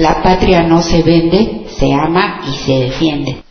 La patria no se vende, se ama y se defiende.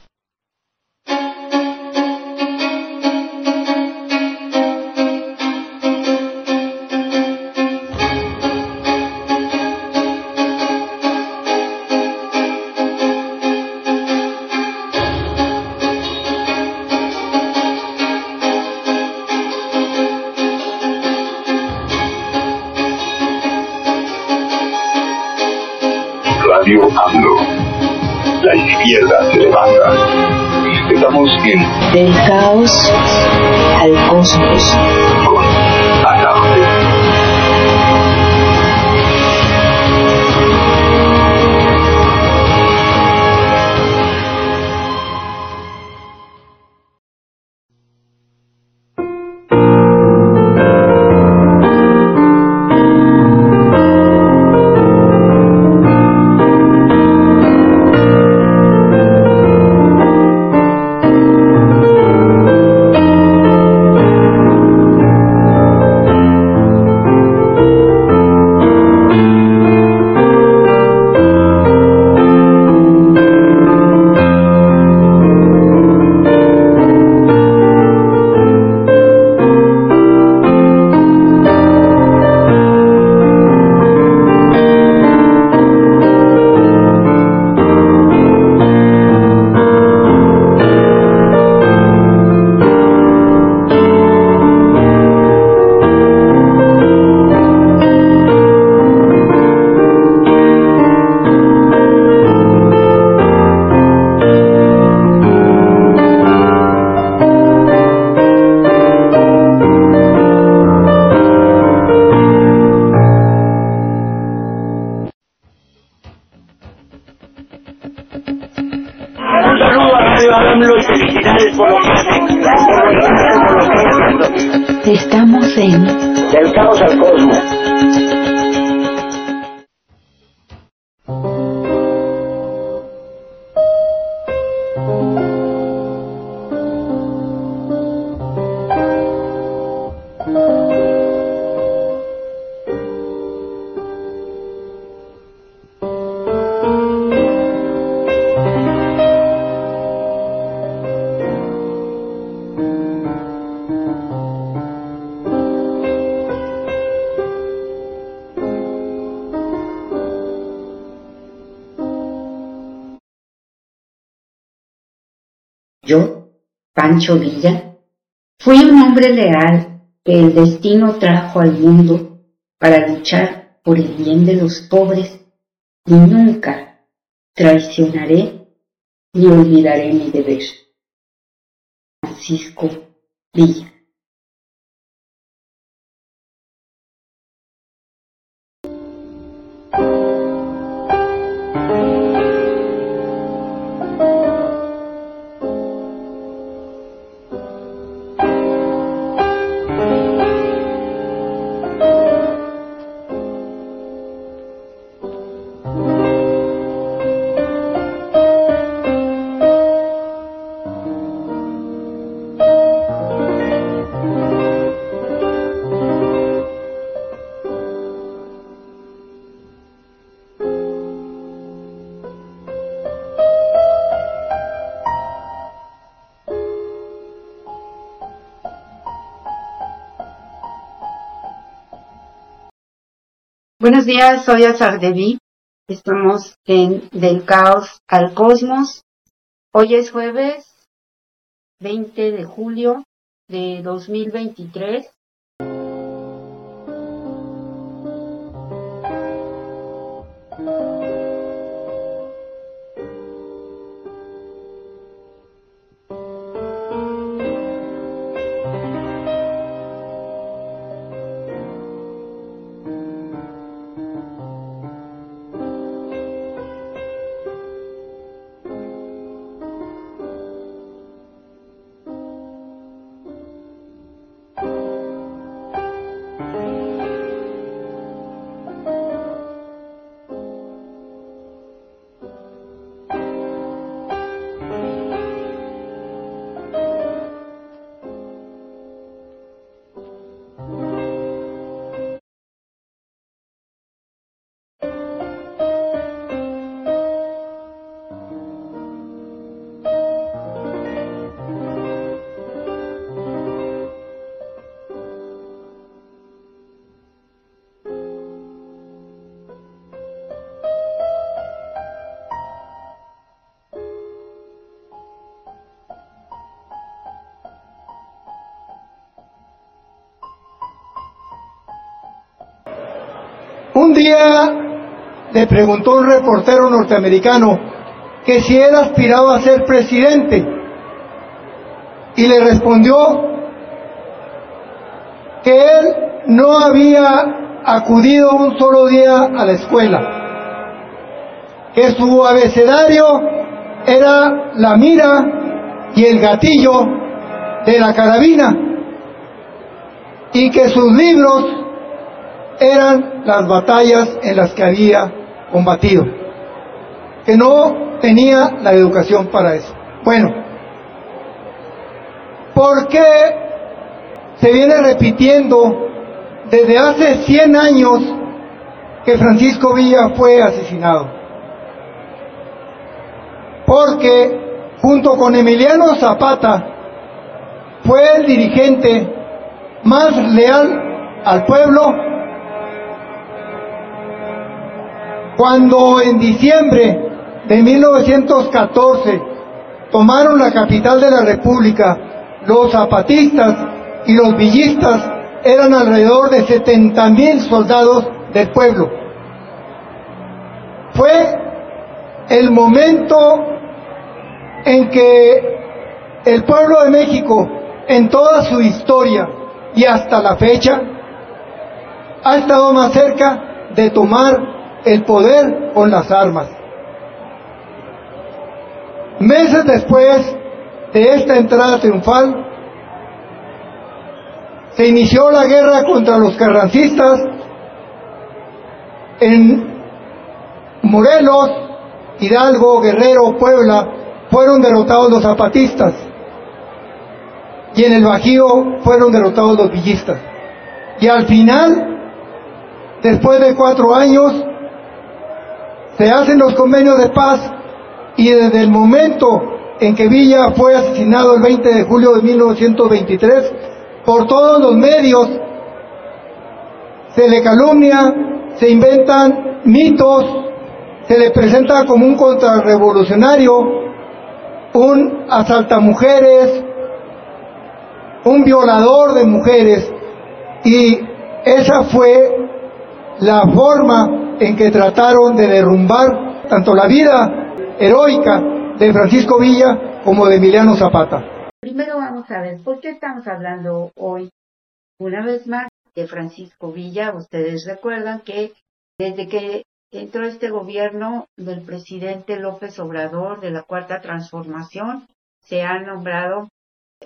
Izquierda se levanta. Estamos en Del caos al cosmos. Villa, fui un hombre leal que el destino trajo al mundo para luchar por el bien de los pobres y nunca traicionaré ni olvidaré mi deber. Francisco Villa. Buenos días, soy Azardeví. Estamos en Del Caos al Cosmos. Hoy es jueves 20 de julio de 2023. Le preguntó un reportero norteamericano que si él aspiraba a ser presidente. Y le respondió que él no había acudido un solo día a la escuela, que su abecedario era la mira y el gatillo de la carabina. Y que sus libros eran las batallas en las que había combatido, que no tenía la educación para eso. Bueno, ¿por qué se viene repitiendo desde hace 100 años que Francisco Villa fue asesinado? Porque junto con Emiliano Zapata fue el dirigente más leal al pueblo cuando en diciembre de 1914 tomaron la capital de la República, los zapatistas y los villistas eran alrededor de 70 mil soldados del pueblo. Fue el momento en que el pueblo de México, en toda su historia y hasta la fecha, ha estado más cerca de tomar el poder con las armas. Meses después de esta entrada triunfal, se inició la guerra contra los carrancistas en Morelos, Hidalgo, Guerrero, Puebla, fueron derrotados los zapatistas y en el Bajío fueron derrotados los villistas. Y al final, después de cuatro años, se hacen los convenios de paz y desde el momento en que Villa fue asesinado el 20 de julio de 1923, por todos los medios se le calumnia, se inventan mitos, se le presenta como un contrarrevolucionario, un asaltamujeres, un violador de mujeres y esa fue la forma en que trataron de derrumbar tanto la vida heroica de Francisco Villa como de Emiliano Zapata. Primero vamos a ver, ¿por qué estamos hablando hoy una vez más de Francisco Villa? Ustedes recuerdan que desde que entró este gobierno del presidente López Obrador de la Cuarta Transformación, se han nombrado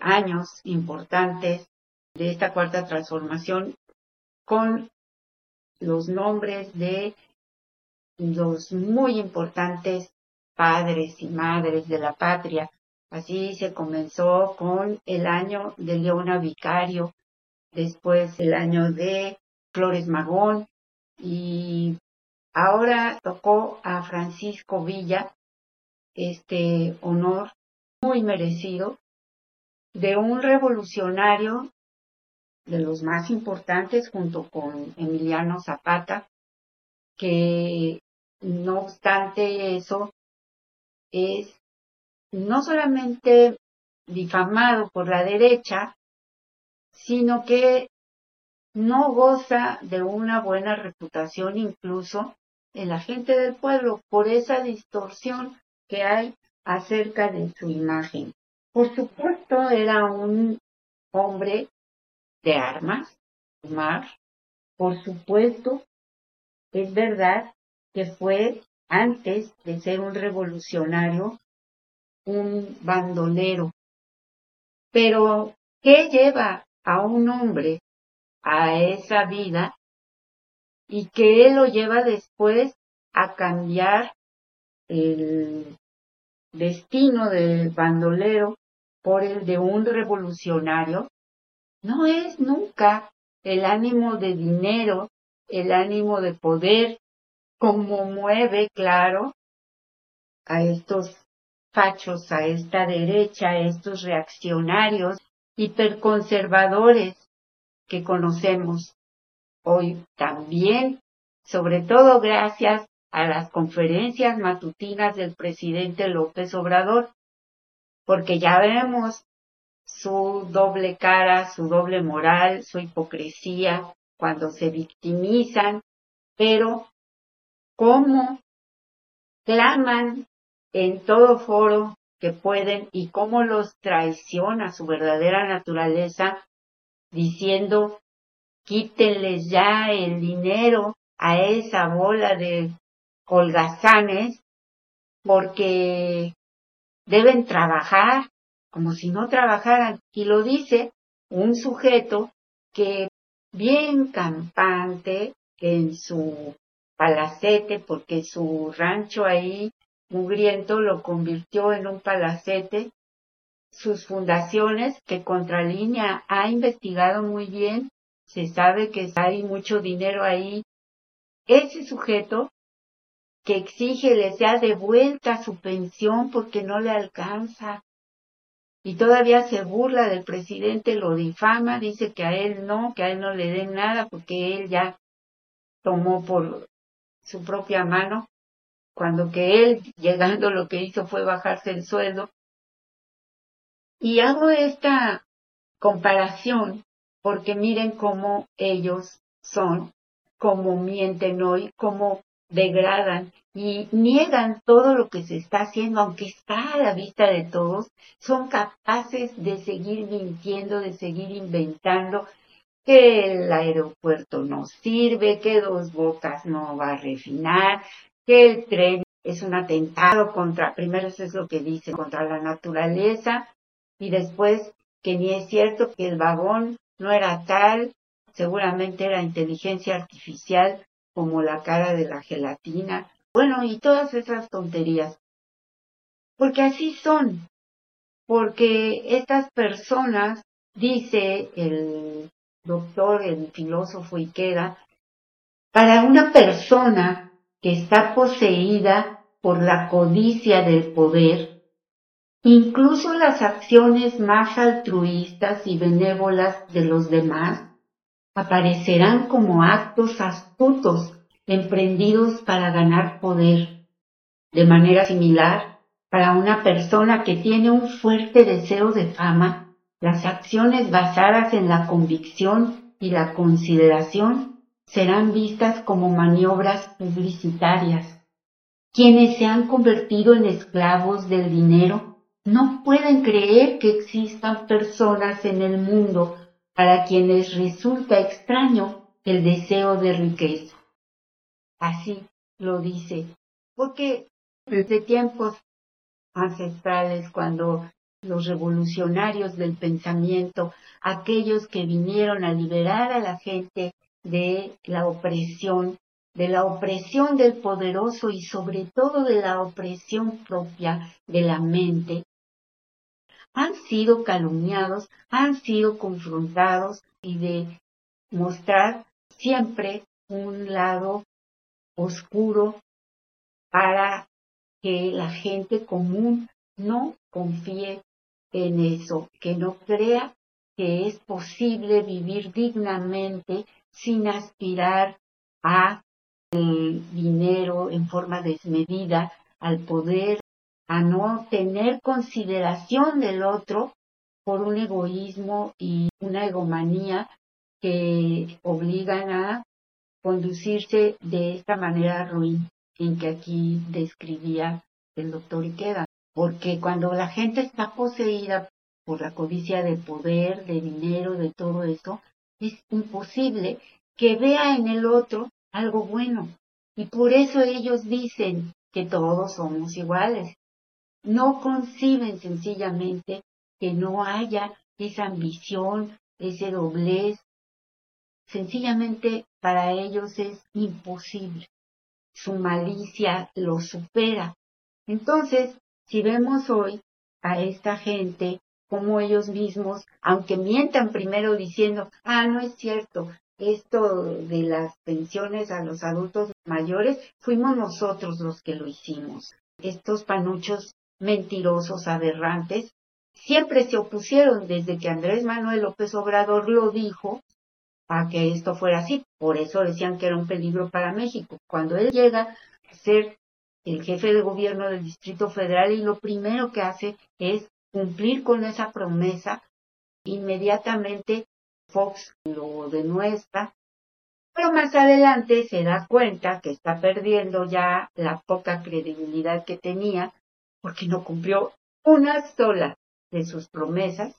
años importantes de esta Cuarta Transformación con los nombres de los muy importantes padres y madres de la patria. Así se comenzó con el año de Leona Vicario, después el año de Flores Magón y ahora tocó a Francisco Villa este honor muy merecido de un revolucionario de los más importantes junto con Emiliano Zapata, que no obstante eso es no solamente difamado por la derecha, sino que no goza de una buena reputación incluso en la gente del pueblo por esa distorsión que hay acerca de su imagen. Por supuesto, era un hombre de armas, mar. Por supuesto, es verdad que fue antes de ser un revolucionario, un bandolero. Pero, ¿qué lleva a un hombre a esa vida y que él lo lleva después a cambiar el destino del bandolero por el de un revolucionario? No es nunca el ánimo de dinero, el ánimo de poder, como mueve, claro, a estos fachos, a esta derecha, a estos reaccionarios hiperconservadores que conocemos hoy también, sobre todo gracias a las conferencias matutinas del presidente López Obrador, porque ya vemos su doble cara, su doble moral, su hipocresía cuando se victimizan, pero cómo claman en todo foro que pueden y cómo los traiciona su verdadera naturaleza diciendo quítenles ya el dinero a esa bola de holgazanes porque deben trabajar como si no trabajaran. Y lo dice un sujeto que bien campante en su palacete, porque su rancho ahí mugriento lo convirtió en un palacete. Sus fundaciones, que Contralínea ha investigado muy bien, se sabe que hay mucho dinero ahí. Ese sujeto que exige le sea devuelta su pensión porque no le alcanza. Y todavía se burla del presidente, lo difama, dice que a él no, que a él no le den nada porque él ya tomó por su propia mano, cuando que él, llegando, lo que hizo fue bajarse el sueldo. Y hago esta comparación porque miren cómo ellos son, cómo mienten hoy, cómo degradan y niegan todo lo que se está haciendo, aunque está a la vista de todos, son capaces de seguir mintiendo, de seguir inventando que el aeropuerto no sirve, que dos bocas no va a refinar, que el tren es un atentado contra, primero eso es lo que dice, contra la naturaleza, y después que ni es cierto que el vagón no era tal, seguramente era inteligencia artificial como la cara de la gelatina, bueno, y todas esas tonterías. Porque así son, porque estas personas, dice el doctor, el filósofo Ikeda, para una persona que está poseída por la codicia del poder, incluso las acciones más altruistas y benévolas de los demás aparecerán como actos astutos emprendidos para ganar poder. De manera similar, para una persona que tiene un fuerte deseo de fama, las acciones basadas en la convicción y la consideración serán vistas como maniobras publicitarias. Quienes se han convertido en esclavos del dinero no pueden creer que existan personas en el mundo para quienes resulta extraño el deseo de riqueza. Así lo dice, porque desde tiempos ancestrales, cuando los revolucionarios del pensamiento, aquellos que vinieron a liberar a la gente de la opresión, de la opresión del poderoso y sobre todo de la opresión propia de la mente, han sido calumniados, han sido confrontados y de mostrar siempre un lado oscuro para que la gente común no confíe en eso, que no crea que es posible vivir dignamente sin aspirar a el dinero en forma desmedida, al poder, a no tener consideración del otro por un egoísmo y una egomanía que obligan a conducirse de esta manera ruin en que aquí describía el doctor Ikeda. Porque cuando la gente está poseída por la codicia de poder, de dinero, de todo eso, es imposible que vea en el otro algo bueno. Y por eso ellos dicen que todos somos iguales. No conciben sencillamente que no haya esa ambición, ese doblez. Sencillamente para ellos es imposible. Su malicia lo supera. Entonces, si vemos hoy a esta gente como ellos mismos, aunque mientan primero diciendo, ah, no es cierto, esto de las pensiones a los adultos mayores, fuimos nosotros los que lo hicimos. Estos panuchos mentirosos, aberrantes, siempre se opusieron desde que Andrés Manuel López Obrador lo dijo a que esto fuera así. Por eso decían que era un peligro para México. Cuando él llega a ser el jefe de gobierno del Distrito Federal y lo primero que hace es cumplir con esa promesa, inmediatamente Fox lo demuestra Pero más adelante se da cuenta que está perdiendo ya la poca credibilidad que tenía porque no cumplió una sola de sus promesas.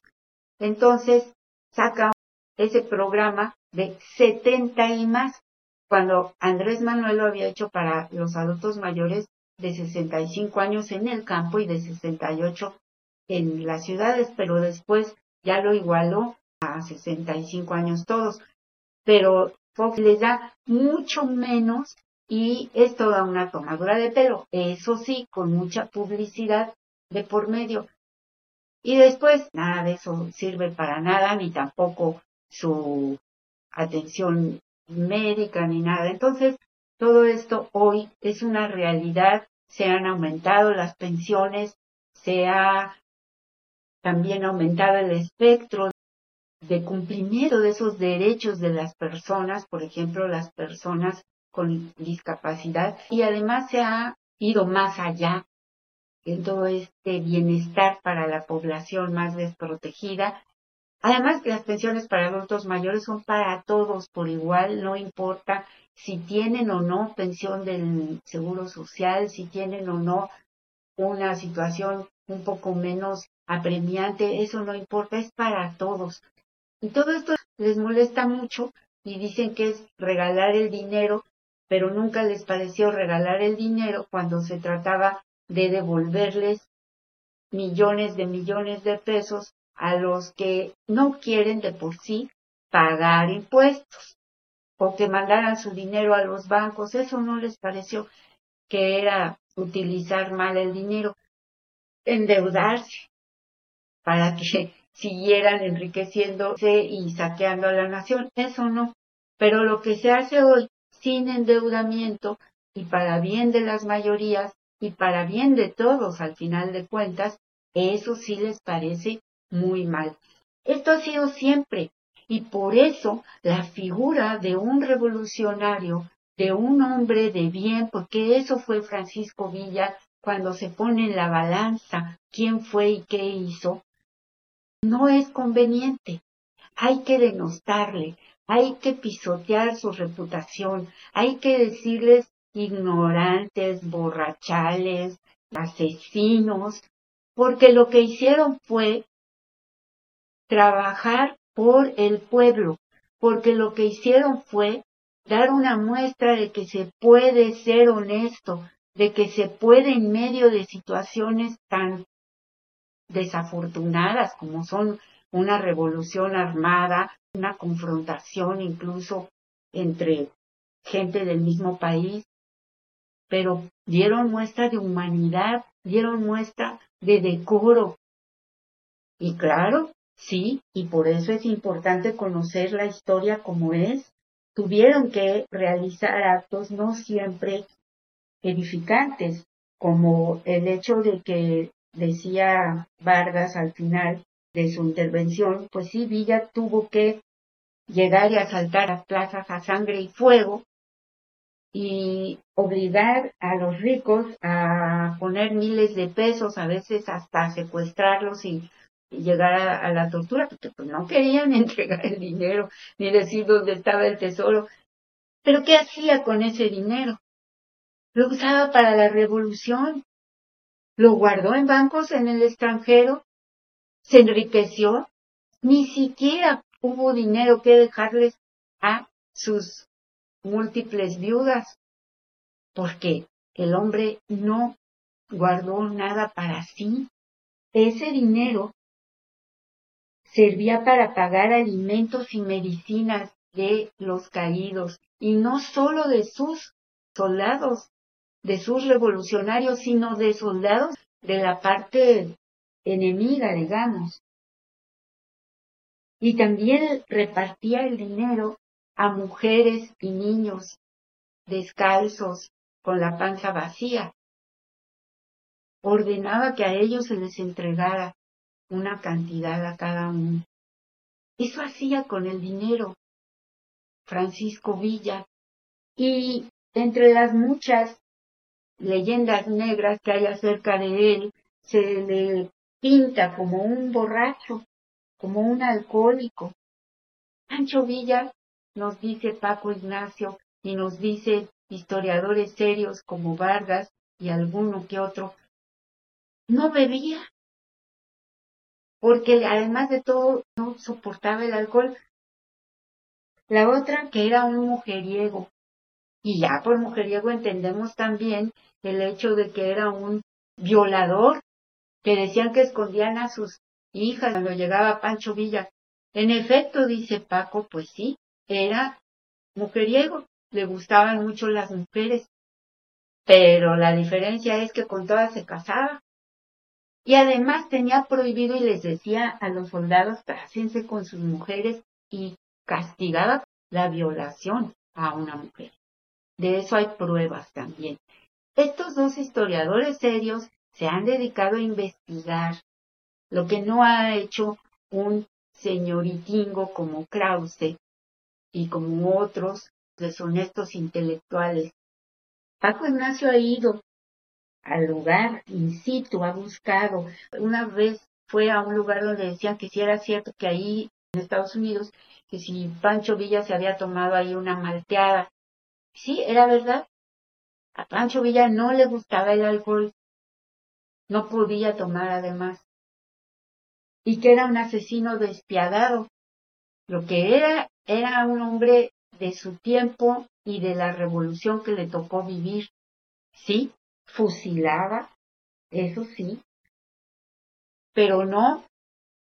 Entonces saca ese programa de 70 y más, cuando Andrés Manuel lo había hecho para los adultos mayores de 65 años en el campo y de 68 en las ciudades, pero después ya lo igualó a 65 años todos. Pero Fox les da mucho menos y es toda una tomadura de pelo, eso sí, con mucha publicidad de por medio. Y después nada de eso sirve para nada, ni tampoco su atención médica ni nada. Entonces, todo esto hoy es una realidad, se han aumentado las pensiones, se ha también aumentado el espectro de cumplimiento de esos derechos de las personas, por ejemplo, las personas con discapacidad, y además se ha ido más allá en todo este bienestar para la población más desprotegida. Además, las pensiones para adultos mayores son para todos por igual, no importa si tienen o no pensión del Seguro Social, si tienen o no una situación un poco menos apremiante, eso no importa, es para todos. Y todo esto les molesta mucho y dicen que es regalar el dinero, pero nunca les pareció regalar el dinero cuando se trataba de devolverles millones de millones de pesos a los que no quieren de por sí pagar impuestos o que mandaran su dinero a los bancos. Eso no les pareció que era utilizar mal el dinero, endeudarse para que siguieran enriqueciéndose y saqueando a la nación. Eso no. Pero lo que se hace hoy sin endeudamiento y para bien de las mayorías y para bien de todos al final de cuentas, eso sí les parece muy mal. Esto ha sido siempre y por eso la figura de un revolucionario, de un hombre de bien, porque eso fue Francisco Villa cuando se pone en la balanza quién fue y qué hizo, no es conveniente. Hay que denostarle, hay que pisotear su reputación, hay que decirles ignorantes, borrachales, asesinos, porque lo que hicieron fue trabajar por el pueblo, porque lo que hicieron fue dar una muestra de que se puede ser honesto, de que se puede en medio de situaciones tan desafortunadas como son una revolución armada, una confrontación incluso entre gente del mismo país, pero dieron muestra de humanidad, dieron muestra de decoro. Y claro, sí, y por eso es importante conocer la historia como es. Tuvieron que realizar actos no siempre edificantes, como el hecho de que decía Vargas al final de su intervención, pues sí, Villa tuvo que llegar y asaltar las plazas a sangre y fuego y obligar a los ricos a poner miles de pesos, a veces hasta secuestrarlos y, llegar a, a, la tortura, porque pues no querían entregar el dinero ni decir dónde estaba el tesoro. Pero ¿qué hacía con ese dinero? Lo usaba para la revolución, lo guardó en bancos en el extranjero, se enriqueció, ni siquiera hubo dinero que dejarles a sus múltiples viudas, porque el hombre no guardó nada para sí. Ese dinero servía para pagar alimentos y medicinas de los caídos, y no solo de sus soldados, de sus revolucionarios, sino de soldados de la parte enemiga, digamos. Y también repartía el dinero a mujeres y niños descalzos, con la panza vacía. Ordenaba que a ellos se les entregara una cantidad a cada uno. Eso hacía con el dinero Francisco Villa. Y entre las muchas leyendas negras que hay acerca de él, se le pinta como un borracho, como un alcohólico. Pancho Villa nos dice Paco Ignacio y nos dice historiadores serios como Vargas y alguno que otro, no bebía, porque además de todo no soportaba el alcohol. La otra que era un mujeriego, y ya por mujeriego entendemos también el hecho de que era un violador, que decían que escondían a sus hijas cuando llegaba Pancho Villa. En efecto, dice Paco, pues sí, era mujeriego, le gustaban mucho las mujeres, pero la diferencia es que con todas se casaba. Y además tenía prohibido y les decía a los soldados cásense con sus mujeres y castigaba la violación a una mujer. De eso hay pruebas también. Estos dos historiadores serios se han dedicado a investigar lo que no ha hecho un señoritingo como Krause y como otros deshonestos intelectuales. Paco Ignacio ha ido al lugar in situ, ha buscado. Una vez fue a un lugar donde decían que si era cierto que ahí en Estados Unidos, que si Pancho Villa se había tomado ahí una malteada. Sí, era verdad. A Pancho Villa no le gustaba el alcohol. No podía tomar además. Y que era un asesino despiadado. Lo que era, era un hombre de su tiempo y de la revolución que le tocó vivir. Sí, fusilaba, eso sí, pero no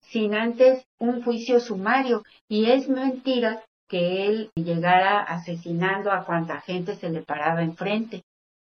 sin antes un juicio sumario. Y es mentira que él llegara asesinando a cuanta gente se le paraba enfrente,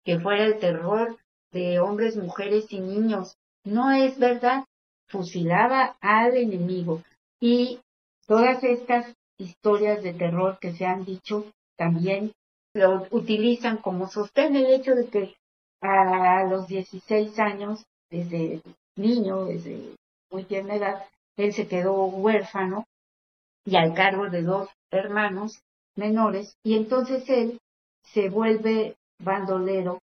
que fuera el terror de hombres, mujeres y niños. No es verdad. Fusilaba al enemigo. Y todas estas historias de terror que se han dicho también lo utilizan como sostén el hecho de que a los 16 años, desde niño, desde muy tierna edad, él se quedó huérfano y al cargo de dos hermanos menores, y entonces él se vuelve bandolero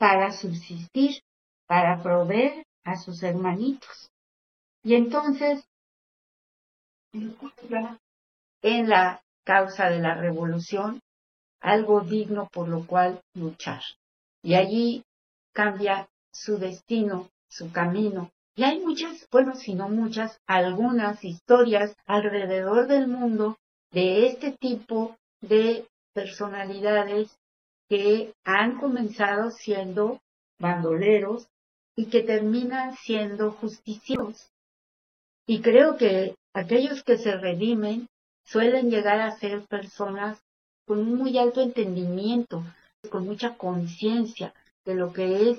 para subsistir, para proveer a sus hermanitos. Y entonces en la causa de la revolución algo digno por lo cual luchar y allí cambia su destino, su camino. Y hay muchas, bueno, si no muchas, algunas historias alrededor del mundo de este tipo de personalidades que han comenzado siendo bandoleros y que terminan siendo justicieros. Y creo que aquellos que se redimen suelen llegar a ser personas con un muy alto entendimiento, con mucha conciencia de lo que es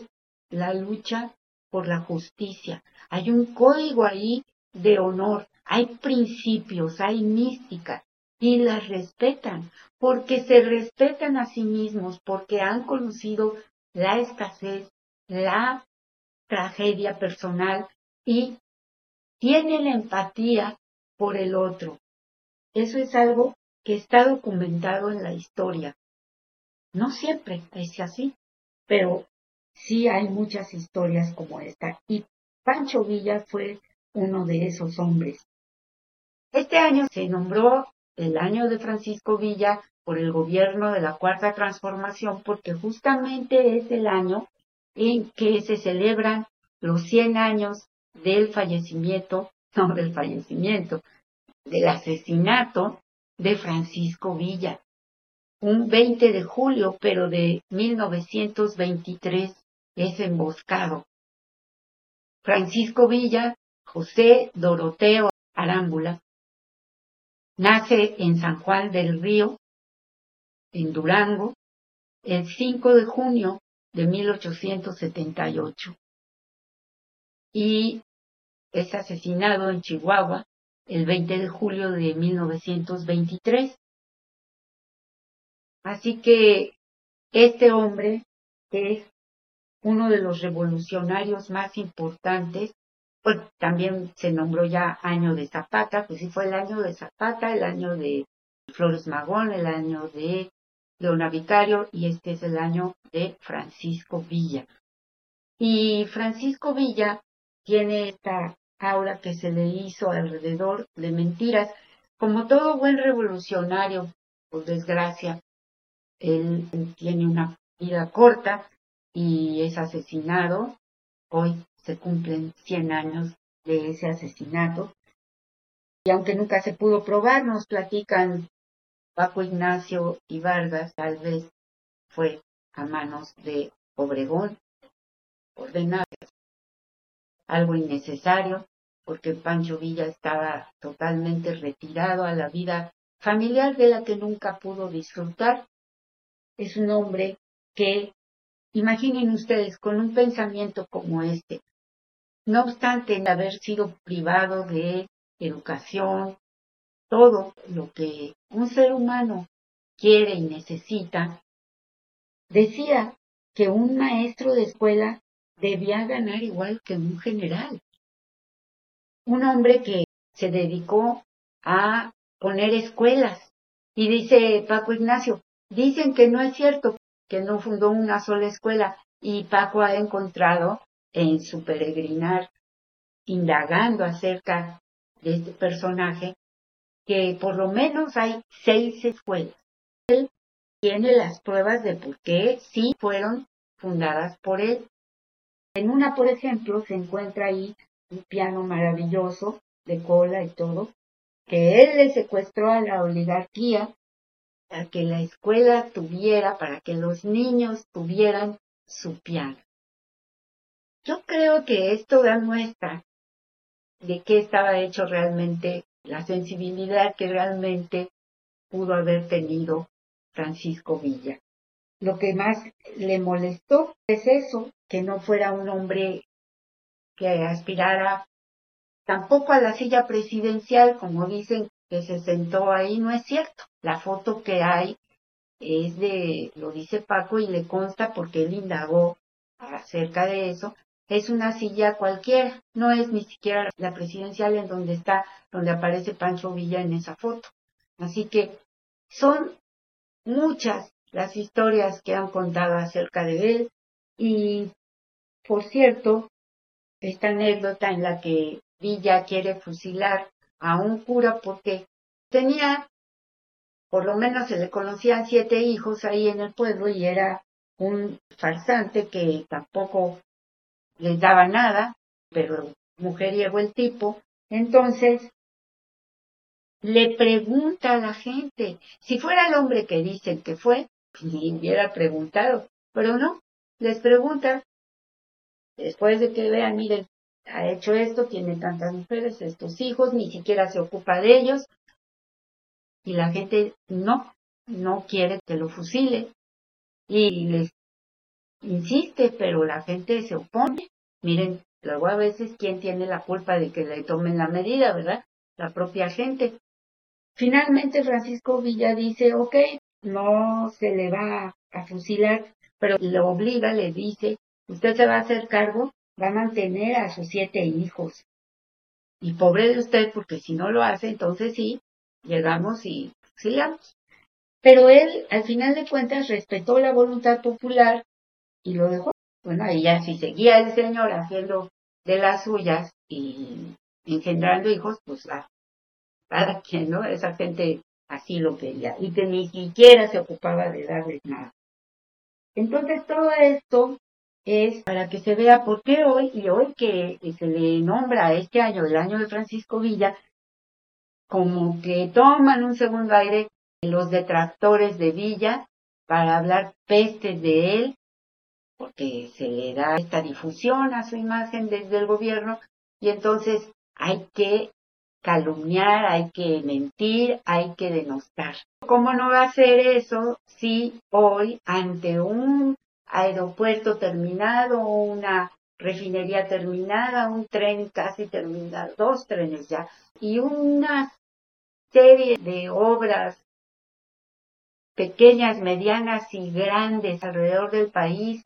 la lucha por la justicia. Hay un código ahí de honor, hay principios, hay mística y las respetan porque se respetan a sí mismos, porque han conocido la escasez, la tragedia personal y tienen empatía por el otro. Eso es algo que está documentado en la historia. No siempre es así, pero sí hay muchas historias como esta. Y Pancho Villa fue uno de esos hombres. Este año se nombró el año de Francisco Villa por el gobierno de la Cuarta Transformación porque justamente es el año en que se celebran los 100 años del fallecimiento, no del fallecimiento, del asesinato de Francisco Villa un 20 de julio, pero de 1923 es emboscado. Francisco Villa, José Doroteo Arámbula, nace en San Juan del Río, en Durango, el 5 de junio de 1878 y es asesinado en Chihuahua el 20 de julio de 1923. Así que este hombre es uno de los revolucionarios más importantes, pues también se nombró ya año de Zapata, pues sí fue el año de Zapata, el año de Flores Magón, el año de Leona Vicario y este es el año de Francisco Villa. Y Francisco Villa tiene esta aura que se le hizo alrededor de mentiras, como todo buen revolucionario, por desgracia, él tiene una vida corta y es asesinado. Hoy se cumplen 100 años de ese asesinato. Y aunque nunca se pudo probar, nos platican Paco Ignacio y Vargas, tal vez fue a manos de Obregón, ordenado, algo innecesario, porque Pancho Villa estaba totalmente retirado a la vida familiar de la que nunca pudo disfrutar. Es un hombre que, imaginen ustedes, con un pensamiento como este, no obstante haber sido privado de educación, todo lo que un ser humano quiere y necesita, decía que un maestro de escuela debía ganar igual que un general un hombre que se dedicó a poner escuelas. Y dice Paco Ignacio, dicen que no es cierto, que no fundó una sola escuela. Y Paco ha encontrado en su peregrinar, indagando acerca de este personaje, que por lo menos hay seis escuelas. Él tiene las pruebas de por qué sí fueron fundadas por él. En una, por ejemplo, se encuentra ahí un piano maravilloso de cola y todo, que él le secuestró a la oligarquía para que la escuela tuviera, para que los niños tuvieran su piano. Yo creo que esto da muestra de qué estaba hecho realmente, la sensibilidad que realmente pudo haber tenido Francisco Villa. Lo que más le molestó es eso, que no fuera un hombre que aspirara tampoco a la silla presidencial, como dicen que se sentó ahí, no es cierto. La foto que hay es de, lo dice Paco y le consta porque él indagó acerca de eso, es una silla cualquiera, no es ni siquiera la presidencial en donde está, donde aparece Pancho Villa en esa foto. Así que son muchas las historias que han contado acerca de él y, por cierto, esta anécdota en la que Villa quiere fusilar a un cura porque tenía, por lo menos se le conocían siete hijos ahí en el pueblo y era un farsante que tampoco les daba nada, pero mujeriego el tipo. Entonces, le pregunta a la gente, si fuera el hombre que dicen que fue, ni hubiera preguntado, pero no, les pregunta, Después de que vean, miren, ha hecho esto, tiene tantas mujeres, estos hijos, ni siquiera se ocupa de ellos. Y la gente no, no quiere que lo fusile. Y les insiste, pero la gente se opone. Miren, luego a veces, ¿quién tiene la culpa de que le tomen la medida, verdad? La propia gente. Finalmente, Francisco Villa dice, ok, no se le va a fusilar, pero lo obliga, le dice Usted se va a hacer cargo, va a mantener a sus siete hijos. Y pobre de usted, porque si no lo hace, entonces sí, llegamos y sigamos. Pero él, al final de cuentas, respetó la voluntad popular y lo dejó. Bueno, ya si seguía el señor haciendo de las suyas y engendrando hijos, pues va. Para quien, ¿no? Esa gente así lo quería y que ni siquiera se ocupaba de darles nada. Entonces todo esto es para que se vea por qué hoy, y hoy que, se le nombra este año, el año de Francisco Villa, como que toman un segundo aire los detractores de Villa para hablar pestes de él, porque se le da esta difusión a su imagen desde el gobierno, y entonces hay que calumniar, hay que mentir, hay que denostar. ¿Cómo no va a ser eso si hoy, ante un aeropuerto terminado, una refinería terminada, un tren casi terminado, dos trenes ya, y una serie de obras pequeñas, medianas y grandes alrededor del país,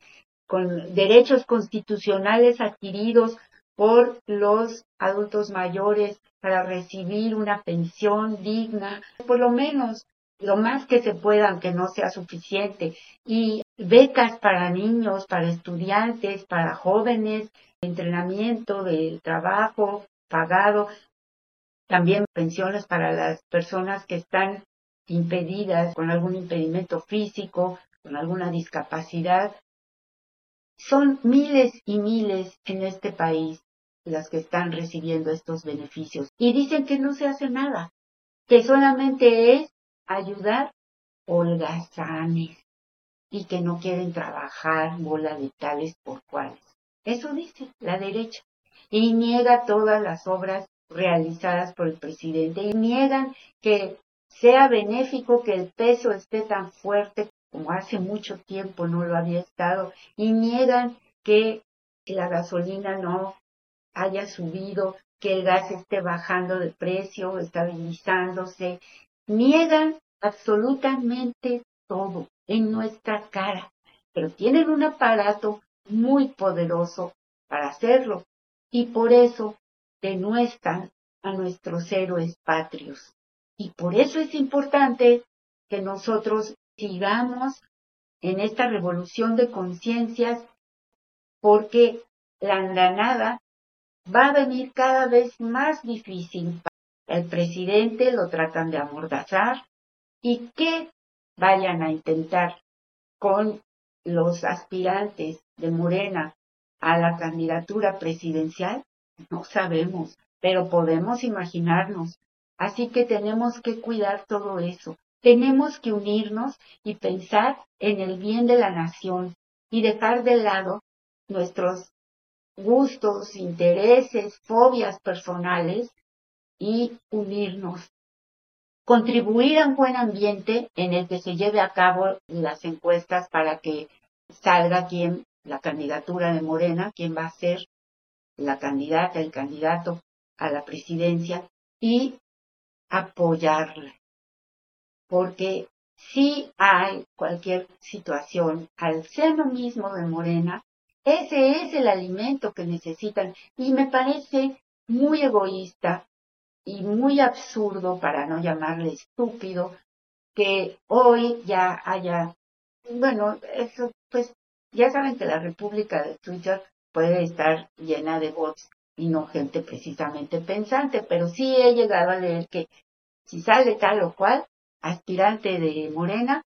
con derechos constitucionales adquiridos por los adultos mayores para recibir una pensión digna, por lo menos lo más que se pueda, aunque no sea suficiente, y becas para niños, para estudiantes, para jóvenes, entrenamiento del trabajo pagado. también pensiones para las personas que están impedidas con algún impedimento físico, con alguna discapacidad. Son miles y miles en este país las que están recibiendo estos beneficios y dicen que no se hace nada, que solamente es ayudar holgazanes y que no quieren trabajar bola de tales por cuales. Eso dice la derecha. Y niega todas las obras realizadas por el presidente y niegan que sea benéfico que el peso esté tan fuerte como hace mucho tiempo no lo había estado y niegan que la gasolina no haya subido, que el gas esté bajando de precio, estabilizándose. Niegan absolutamente todo en nuestra cara, pero tienen un aparato muy poderoso para hacerlo y por eso denuestran a nuestros héroes patrios. Y por eso es importante que nosotros sigamos en esta revolución de conciencias porque la andanada va a venir cada vez más difícil. El presidente lo tratan de amordazar y que vayan a intentar con los aspirantes de Morena a la candidatura presidencial, no sabemos, pero podemos imaginarnos. Así que tenemos que cuidar todo eso. Tenemos que unirnos y pensar en el bien de la nación y dejar de lado nuestros gustos, intereses, fobias personales y unirnos. Contribuir a un buen ambiente en el que se lleve a cabo las encuestas para que salga quién, la candidatura de Morena, quién va a ser la candidata, el candidato a la presidencia y apoyarla. Porque si hay cualquier situación. Al seno mismo de Morena, ese es el alimento que necesitan. Y me parece muy egoísta y muy absurdo, para no llamarle estúpido, que hoy ya haya, bueno, eso pues ya saben que la República de Twitter puede estar llena de bots y no gente precisamente pensante, pero sí he llegado a leer que si sale tal o cual aspirante de Morena,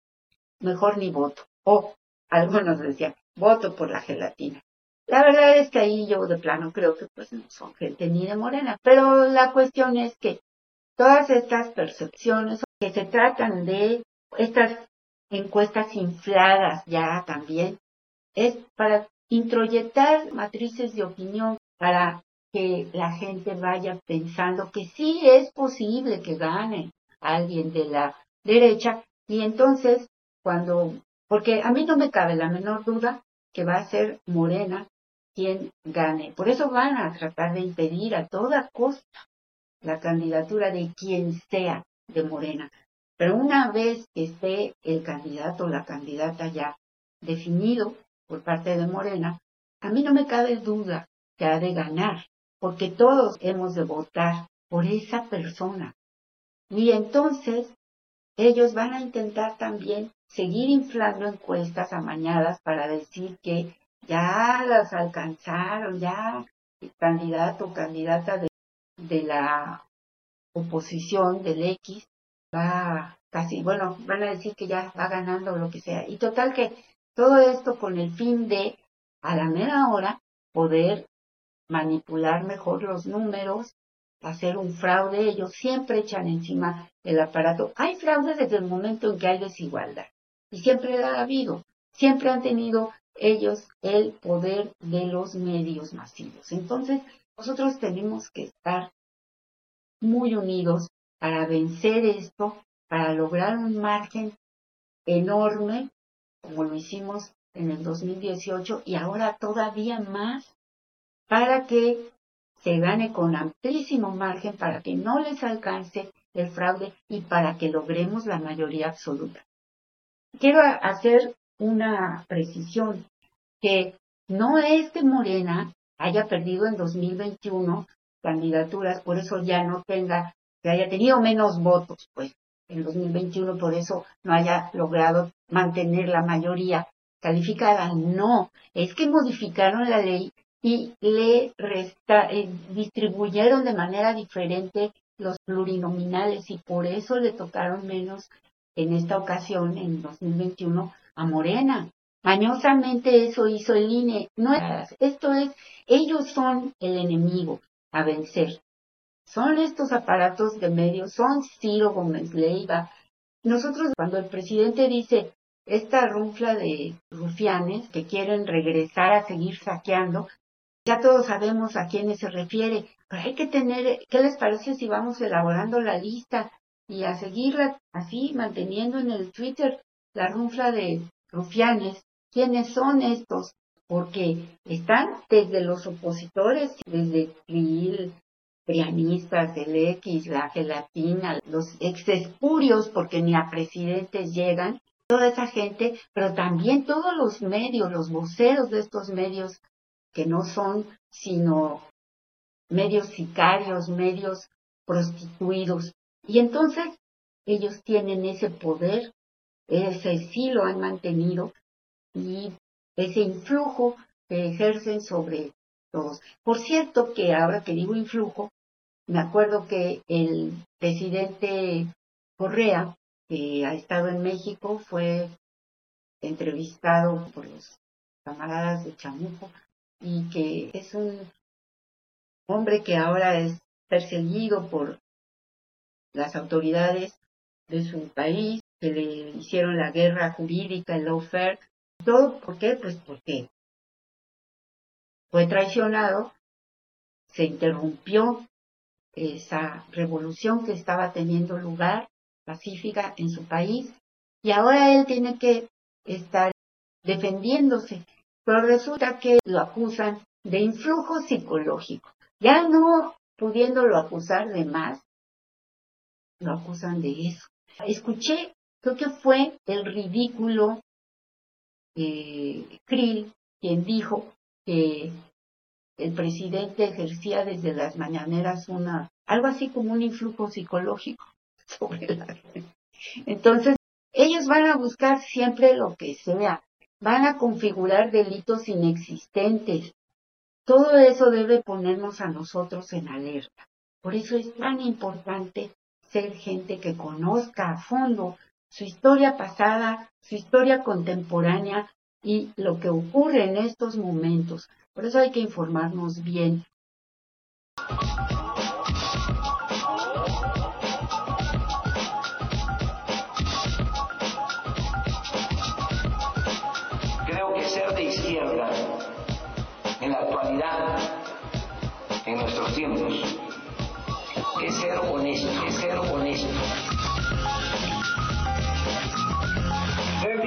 mejor ni voto. O algunos decían, voto por la gelatina. La verdad es que ahí yo de plano creo que pues no son gente ni de morena, pero la cuestión es que todas estas percepciones que se tratan de estas encuestas infladas ya también, es para introyectar matrices de opinión para que la gente vaya pensando que sí es posible que gane alguien de la derecha y entonces cuando, porque a mí no me cabe la menor duda que va a ser Morena quien gane. Por eso van a tratar de impedir a toda costa la candidatura de quien sea de Morena. Pero una vez que esté el candidato o la candidata ya definido por parte de Morena, a mí no me cabe duda que ha de ganar, porque todos hemos de votar por esa persona. Y entonces ellos van a intentar también seguir inflando encuestas amañadas para decir que ya las alcanzaron, ya el candidato o candidata de, de la oposición del X va casi, bueno, van a decir que ya va ganando lo que sea. Y total que todo esto con el fin de, a la mera hora, poder manipular mejor los números, hacer un fraude, ellos siempre echan encima el aparato. Hay fraude desde el momento en que hay desigualdad. Y siempre ha habido. Siempre han tenido ellos el poder de los medios masivos. Entonces, nosotros tenemos que estar muy unidos para vencer esto, para lograr un margen enorme, como lo hicimos en el 2018 y ahora todavía más, para que se gane con amplísimo margen, para que no les alcance el fraude y para que logremos la mayoría absoluta. Quiero hacer una precisión, que no es que Morena haya perdido en 2021 candidaturas, por eso ya no tenga, que haya tenido menos votos, pues en 2021 por eso no haya logrado mantener la mayoría calificada. No, es que modificaron la ley y le resta, eh, distribuyeron de manera diferente los plurinominales y por eso le tocaron menos en esta ocasión, en 2021, a Morena. Mañosamente eso hizo el INE. No esto es, ellos son el enemigo a vencer. Son estos aparatos de medios, son Ciro Gómez Leiva. Nosotros cuando el presidente dice esta runfla de rufianes que quieren regresar a seguir saqueando, ya todos sabemos a quiénes se refiere, pero hay que tener, ¿qué les parece si vamos elaborando la lista y a seguirla así, manteniendo en el Twitter la runfla de rufianes? ¿Quiénes son estos? Porque están desde los opositores, desde PRIL, prianistas, el X, la gelatina, los ex espurios, porque ni a presidentes llegan, toda esa gente, pero también todos los medios, los voceros de estos medios que no son sino medios sicarios, medios prostituidos. Y entonces ellos tienen ese poder, ese sí lo han mantenido y ese influjo que ejercen sobre todos. Por cierto que ahora que digo influjo, me acuerdo que el presidente Correa que ha estado en México, fue entrevistado por los camaradas de Chamuco y que es un hombre que ahora es perseguido por las autoridades de su país, que le hicieron la guerra jurídica, el lawfare. ¿Todo por qué? Pues porque fue traicionado, se interrumpió esa revolución que estaba teniendo lugar pacífica en su país y ahora él tiene que estar defendiéndose. Pero resulta que lo acusan de influjo psicológico. Ya no pudiéndolo acusar de más, lo acusan de eso. Escuché, creo que fue el ridículo eh, Krill quien dijo que el presidente ejercía desde las mañaneras una algo así como un influjo psicológico. sobre la Entonces, ellos van a buscar siempre lo que sea, van a configurar delitos inexistentes. Todo eso debe ponernos a nosotros en alerta. Por eso es tan importante ser gente que conozca a fondo su historia pasada, su historia contemporánea y lo que ocurre en estos momentos. Por eso hay que informarnos bien. En la actualidad, en nuestros tiempos, es ser honesto, es ser honesto. Ser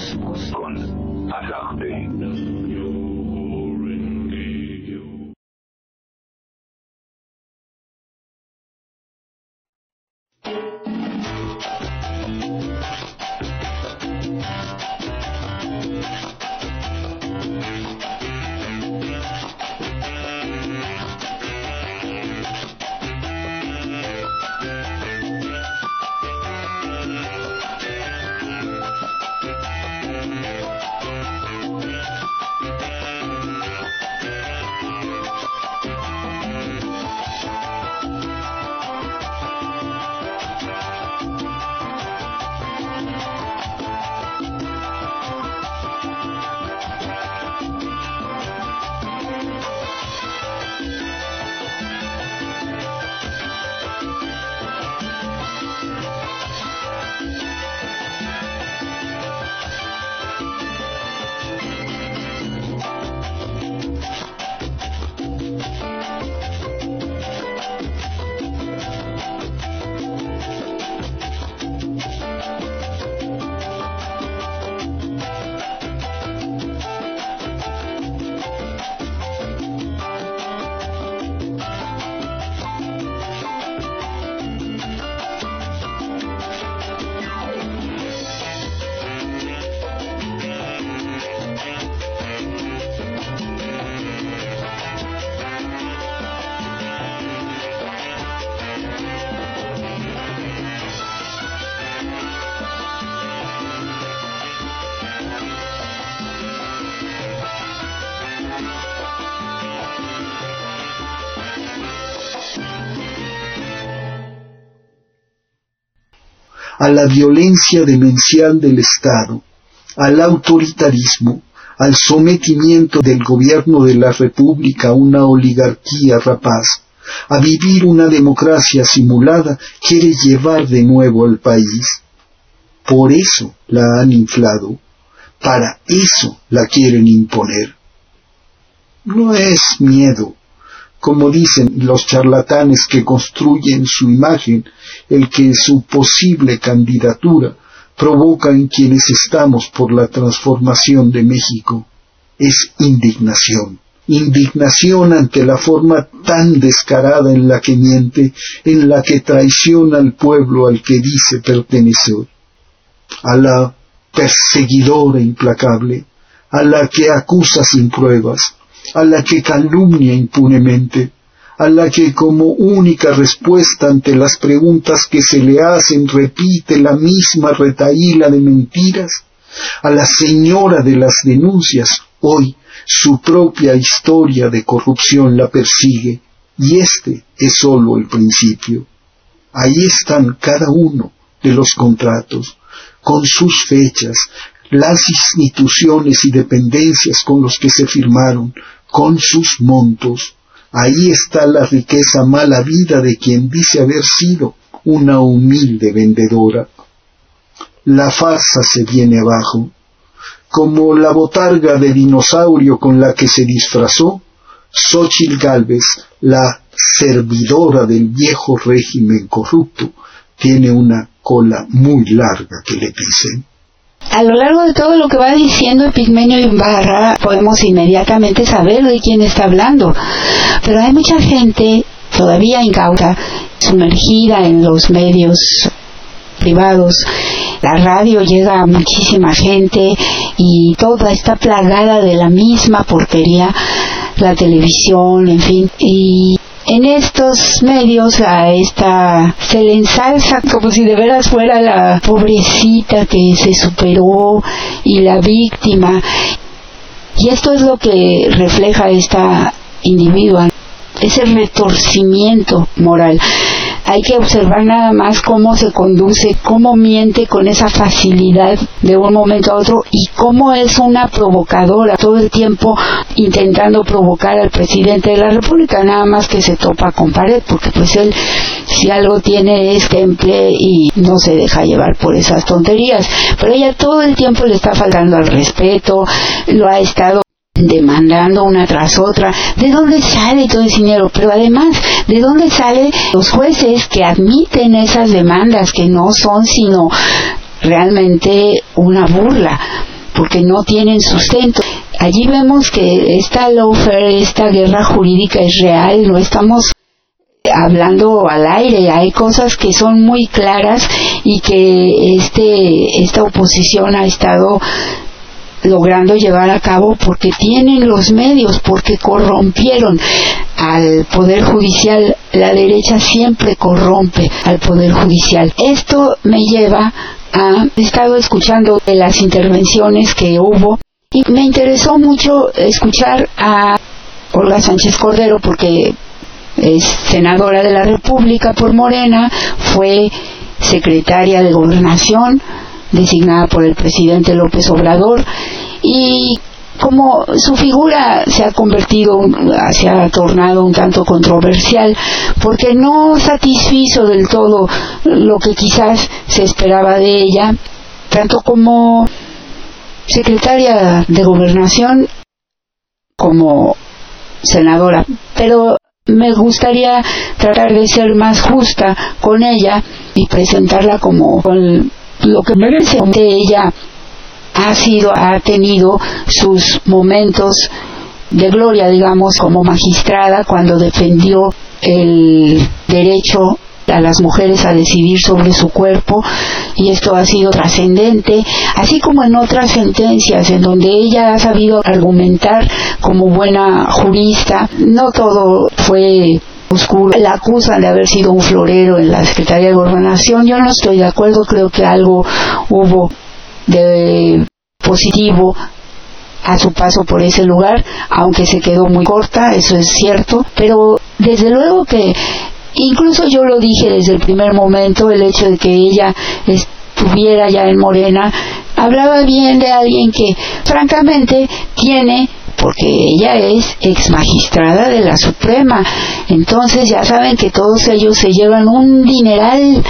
cosmos. A la violencia demencial del Estado, al autoritarismo, al sometimiento del gobierno de la República a una oligarquía rapaz, a vivir una democracia simulada, quiere llevar de nuevo al país. Por eso la han inflado, para eso la quieren imponer. No es miedo, como dicen los charlatanes que construyen su imagen, el que su posible candidatura provoca en quienes estamos por la transformación de México. Es indignación. Indignación ante la forma tan descarada en la que miente, en la que traiciona al pueblo al que dice pertenecer. A la perseguidora implacable, a la que acusa sin pruebas, a la que calumnia impunemente, a la que como única respuesta ante las preguntas que se le hacen repite la misma retaíla de mentiras, a la señora de las denuncias, hoy su propia historia de corrupción la persigue, y este es sólo el principio. Ahí están cada uno de los contratos, con sus fechas, las instituciones y dependencias con los que se firmaron, con sus montos. Ahí está la riqueza mala vida de quien dice haber sido una humilde vendedora. La farsa se viene abajo. Como la botarga de dinosaurio con la que se disfrazó, Xochitl Galvez, la servidora del viejo régimen corrupto, tiene una cola muy larga que le pisen. A lo largo de todo lo que va diciendo Epigmenio Ibarra, podemos inmediatamente saber de quién está hablando. Pero hay mucha gente todavía incauta, sumergida en los medios privados. La radio llega a muchísima gente y toda está plagada de la misma porquería, la televisión, en fin. Y en estos medios a esta se le ensalza como si de veras fuera la pobrecita que se superó y la víctima. Y esto es lo que refleja esta individua, ese retorcimiento moral hay que observar nada más cómo se conduce, cómo miente con esa facilidad de un momento a otro y cómo es una provocadora todo el tiempo intentando provocar al presidente de la República, nada más que se topa con pared, porque pues él si algo tiene es temple y no se deja llevar por esas tonterías, pero ella todo el tiempo le está faltando al respeto, lo ha estado demandando una tras otra. ¿De dónde sale todo ese dinero? Pero además, ¿de dónde salen los jueces que admiten esas demandas que no son sino realmente una burla? porque no tienen sustento. Allí vemos que esta lawfare, esta guerra jurídica es real, no estamos hablando al aire, hay cosas que son muy claras y que este esta oposición ha estado logrando llevar a cabo porque tienen los medios, porque corrompieron al Poder Judicial. La derecha siempre corrompe al Poder Judicial. Esto me lleva a... He estado escuchando de las intervenciones que hubo y me interesó mucho escuchar a Olga Sánchez Cordero porque es senadora de la República por Morena, fue secretaria de Gobernación, designada por el presidente López Obrador y como su figura se ha convertido, se ha tornado un tanto controversial, porque no satisfizo del todo lo que quizás se esperaba de ella, tanto como secretaria de gobernación como senadora. Pero me gustaría tratar de ser más justa con ella y presentarla como lo que merece de ella ha sido ha tenido sus momentos de gloria digamos como magistrada cuando defendió el derecho a las mujeres a decidir sobre su cuerpo y esto ha sido trascendente, así como en otras sentencias en donde ella ha sabido argumentar como buena jurista. No todo fue oscuro. La acusan de haber sido un florero en la Secretaría de Gobernación. Yo no estoy de acuerdo, creo que algo hubo de positivo a su paso por ese lugar, aunque se quedó muy corta, eso es cierto, pero desde luego que Incluso yo lo dije desde el primer momento, el hecho de que ella estuviera ya en Morena, hablaba bien de alguien que francamente tiene porque ella es ex magistrada de la Suprema. Entonces ya saben que todos ellos se llevan un dineral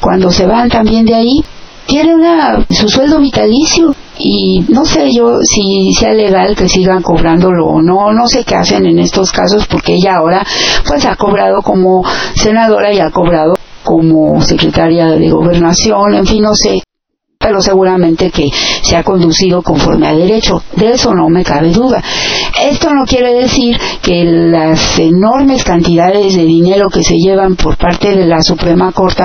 cuando se van también de ahí. Tiene una, su sueldo vitalicio y no sé yo si sea legal que sigan cobrándolo o no, no sé qué hacen en estos casos porque ella ahora pues ha cobrado como senadora y ha cobrado como secretaria de gobernación, en fin, no sé pero seguramente que se ha conducido conforme a derecho. De eso no me cabe duda. Esto no quiere decir que las enormes cantidades de dinero que se llevan por parte de la Suprema Corte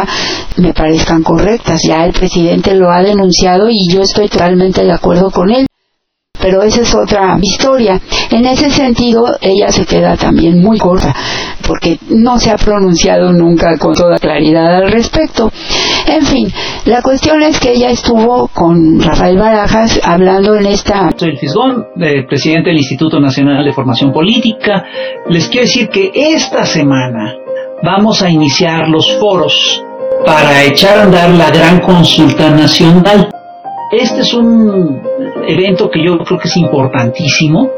me parezcan correctas. Ya el presidente lo ha denunciado y yo estoy totalmente de acuerdo con él pero esa es otra historia. En ese sentido, ella se queda también muy corta, porque no se ha pronunciado nunca con toda claridad al respecto. En fin, la cuestión es que ella estuvo con Rafael Barajas hablando en esta... Soy el Fisgón, eh, presidente del Instituto Nacional de Formación Política. Les quiero decir que esta semana vamos a iniciar los foros para echar a andar la gran consulta nacional. Este es un evento que yo creo que es importantísimo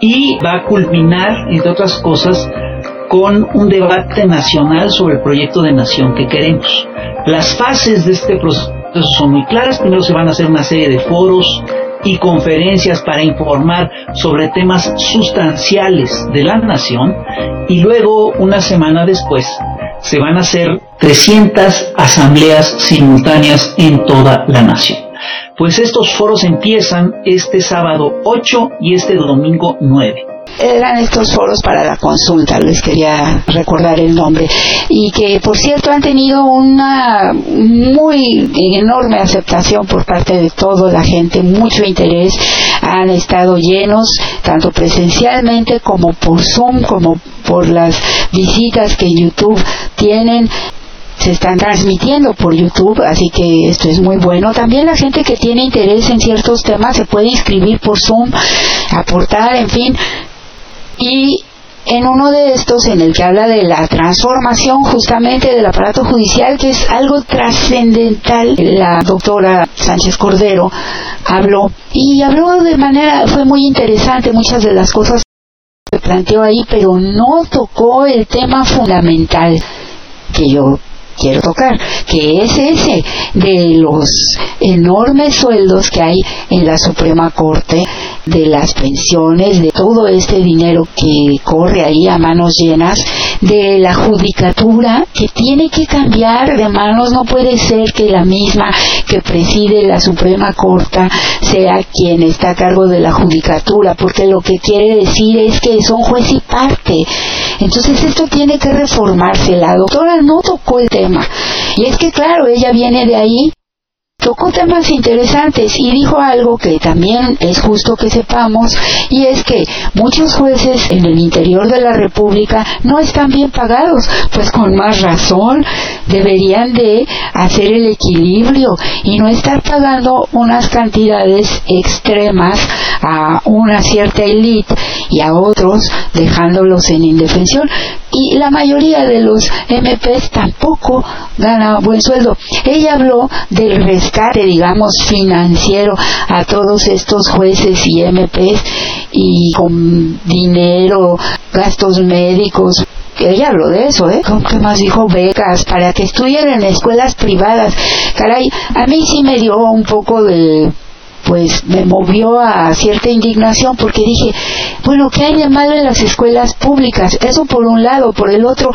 y va a culminar, entre otras cosas, con un debate nacional sobre el proyecto de nación que queremos. Las fases de este proceso son muy claras. Primero se van a hacer una serie de foros y conferencias para informar sobre temas sustanciales de la nación y luego, una semana después, se van a hacer 300 asambleas simultáneas en toda la nación. Pues estos foros empiezan este sábado 8 y este domingo 9 eran estos foros para la consulta, les quería recordar el nombre, y que por cierto han tenido una muy enorme aceptación por parte de toda la gente, mucho interés, han estado llenos tanto presencialmente como por Zoom, como por las visitas que YouTube tienen se están transmitiendo por YouTube, así que esto es muy bueno. También la gente que tiene interés en ciertos temas se puede inscribir por Zoom, aportar, en fin. Y en uno de estos en el que habla de la transformación justamente del aparato judicial, que es algo trascendental, la doctora Sánchez Cordero habló y habló de manera, fue muy interesante muchas de las cosas que planteó ahí, pero no tocó el tema fundamental que yo quiero tocar, que es ese de los enormes sueldos que hay en la Suprema Corte, de las pensiones, de todo este dinero que corre ahí a manos llenas, de la judicatura que tiene que cambiar de manos, no puede ser que la misma que preside la Suprema Corte sea quien está a cargo de la judicatura, porque lo que quiere decir es que son juez y parte. Entonces esto tiene que reformarse. La doctora no tocó el tema y es que claro, ella viene de ahí tocó temas interesantes y dijo algo que también es justo que sepamos y es que muchos jueces en el interior de la República no están bien pagados, pues con más razón deberían de hacer el equilibrio y no estar pagando unas cantidades extremas a una cierta élite y a otros dejándolos en indefensión y la mayoría de los MPs tampoco gana buen sueldo. Ella habló del rescate, digamos, financiero a todos estos jueces y MPs y con dinero, gastos médicos, ella habló de eso, ¿eh? ¿Qué más dijo? Becas para que estudien en escuelas privadas. Caray, a mí sí me dio un poco de pues me movió a cierta indignación porque dije, bueno, ¿qué hay de malo en las escuelas públicas? Eso por un lado, por el otro,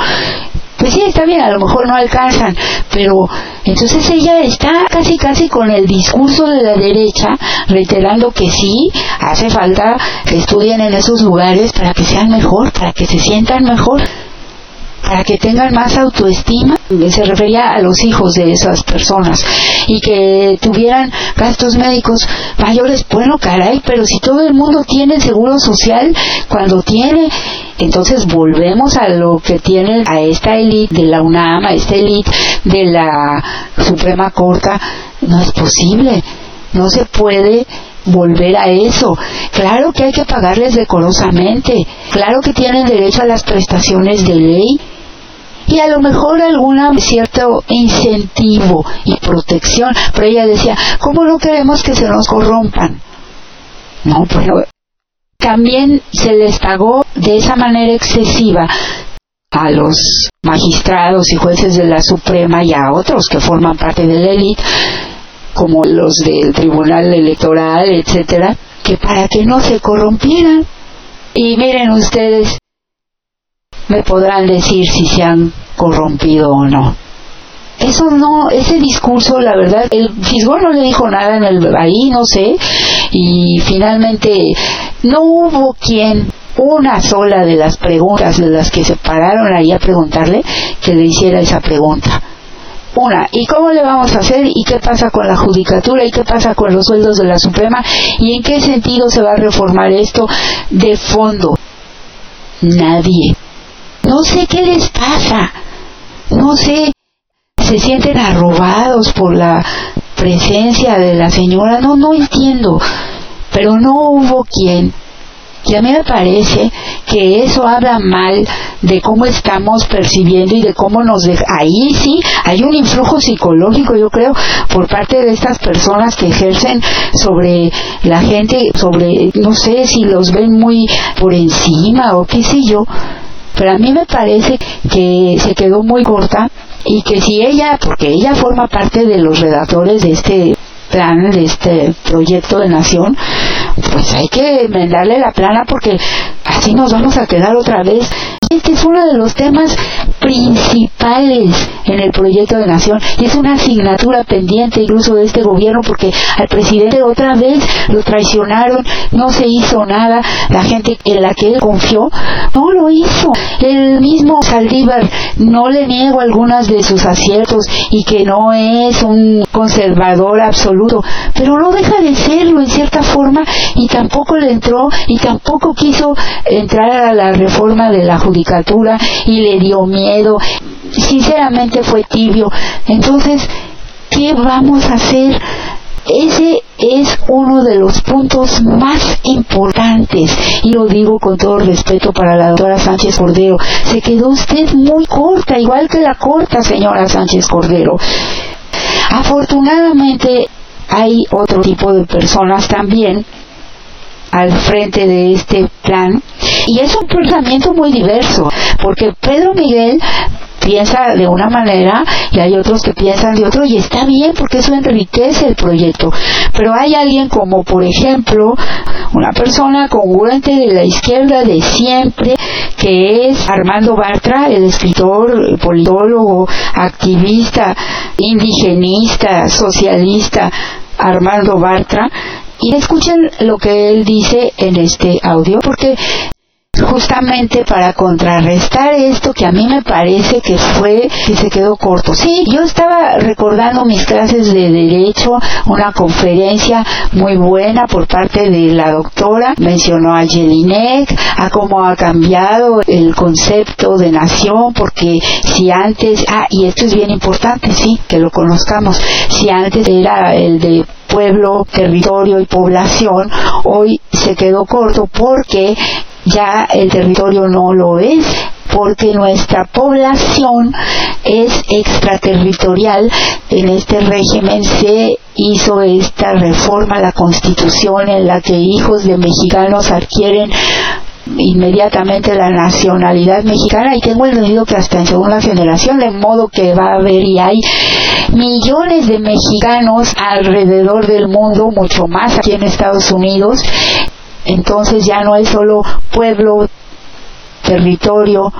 pues sí, está bien, a lo mejor no alcanzan, pero entonces ella está casi casi con el discurso de la derecha, reiterando que sí, hace falta que estudien en esos lugares para que sean mejor, para que se sientan mejor para que tengan más autoestima, se refería a los hijos de esas personas y que tuvieran gastos médicos mayores, bueno caray, pero si todo el mundo tiene seguro social, cuando tiene, entonces volvemos a lo que tiene a esta élite de la UNAM, a esta élite de la Suprema Corte, no es posible, no se puede volver a eso. Claro que hay que pagarles decorosamente, claro que tienen derecho a las prestaciones de ley, y a lo mejor alguna cierto incentivo y protección, pero ella decía, ¿cómo no queremos que se nos corrompan? No, pero también se les pagó de esa manera excesiva a los magistrados y jueces de la Suprema y a otros que forman parte de la élite, como los del Tribunal Electoral, etcétera, que para que no se corrompieran. Y miren ustedes, me podrán decir si se han corrompido o no. Eso no, ese discurso, la verdad, el Fisgón no le dijo nada en el, ahí, no sé, y finalmente no hubo quien, una sola de las preguntas de las que se pararon ahí a preguntarle, que le hiciera esa pregunta. Una, ¿y cómo le vamos a hacer? ¿Y qué pasa con la judicatura? ¿Y qué pasa con los sueldos de la Suprema? ¿Y en qué sentido se va a reformar esto de fondo? Nadie. No sé qué les pasa. No sé, se sienten arrobados por la presencia de la señora. No, no entiendo. Pero no hubo quien y a mí me parece que eso habla mal de cómo estamos percibiendo y de cómo nos deja. Ahí sí hay un influjo psicológico, yo creo, por parte de estas personas que ejercen sobre la gente, sobre, no sé si los ven muy por encima o qué sé yo. Pero a mí me parece que se quedó muy corta y que si ella, porque ella forma parte de los redactores de este plan, de este proyecto de nación, pues hay que enmendarle la plana porque así nos vamos a quedar otra vez este es uno de los temas principales en el proyecto de nación y es una asignatura pendiente incluso de este gobierno porque al presidente otra vez lo traicionaron, no se hizo nada, la gente en la que él confió no lo hizo. El mismo Saldívar no le niego algunas de sus aciertos y que no es un conservador absoluto, pero no deja de serlo en cierta forma y tampoco le entró y tampoco quiso entrar a la reforma de la judicatura y le dio miedo. Sinceramente fue tibio. Entonces, ¿qué vamos a hacer? Ese es uno de los puntos más importantes y lo digo con todo respeto para la doctora Sánchez Cordero. Se quedó usted muy corta, igual que la corta señora Sánchez Cordero. Afortunadamente hay otro tipo de personas también al frente de este plan y es un pensamiento muy diverso porque Pedro Miguel piensa de una manera y hay otros que piensan de otro y está bien porque eso enriquece el proyecto. Pero hay alguien como por ejemplo una persona congruente de la izquierda de siempre que es Armando Bartra, el escritor, politólogo, activista, indigenista, socialista, Armando Bartra, y escuchen lo que él dice en este audio porque justamente para contrarrestar esto que a mí me parece que fue que se quedó corto. Sí, yo estaba recordando mis clases de derecho, una conferencia muy buena por parte de la doctora, mencionó a Jelinek, a cómo ha cambiado el concepto de nación, porque si antes, ah, y esto es bien importante, sí, que lo conozcamos, si antes era el de pueblo, territorio y población, hoy se quedó corto porque ya el territorio no lo es porque nuestra población es extraterritorial. En este régimen se hizo esta reforma a la constitución en la que hijos de mexicanos adquieren inmediatamente la nacionalidad mexicana y tengo entendido que hasta en segunda generación de modo que va a haber y hay millones de mexicanos alrededor del mundo mucho más aquí en Estados Unidos entonces ya no es solo pueblo, territorio,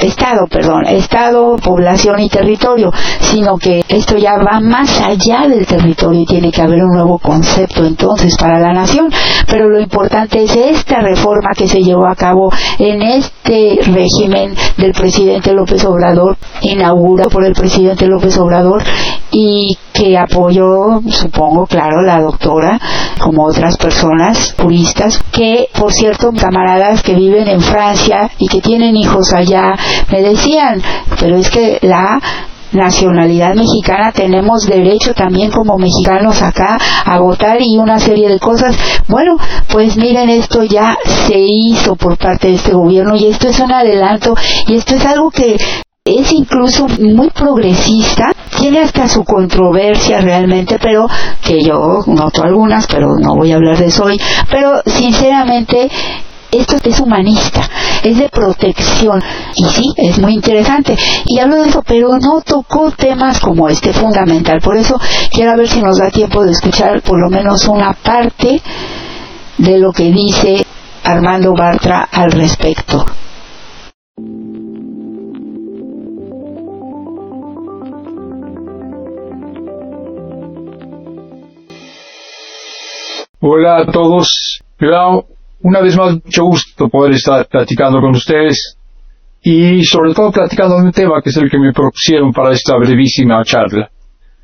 Estado, perdón, Estado, población y territorio, sino que esto ya va más allá del territorio y tiene que haber un nuevo concepto entonces para la nación. Pero lo importante es esta reforma que se llevó a cabo en este régimen del presidente López Obrador, inaugurado por el presidente López Obrador y que apoyó, supongo, claro, la doctora, como otras personas puristas, que, por cierto, camaradas que viven en Francia y que tienen hijos allá, me decían, pero es que la nacionalidad mexicana tenemos derecho también como mexicanos acá a votar y una serie de cosas. Bueno, pues miren, esto ya se hizo por parte de este gobierno y esto es un adelanto y esto es algo que es incluso muy progresista, tiene hasta su controversia realmente, pero que yo noto algunas, pero no voy a hablar de eso hoy, pero sinceramente esto es humanista, es de protección y sí, es muy interesante. Y hablo de eso, pero no tocó temas como este fundamental. Por eso quiero ver si nos da tiempo de escuchar por lo menos una parte de lo que dice Armando Bartra al respecto. Hola a todos. Una vez más, mucho gusto poder estar platicando con ustedes y sobre todo platicando de un tema que es el que me propusieron para esta brevísima charla,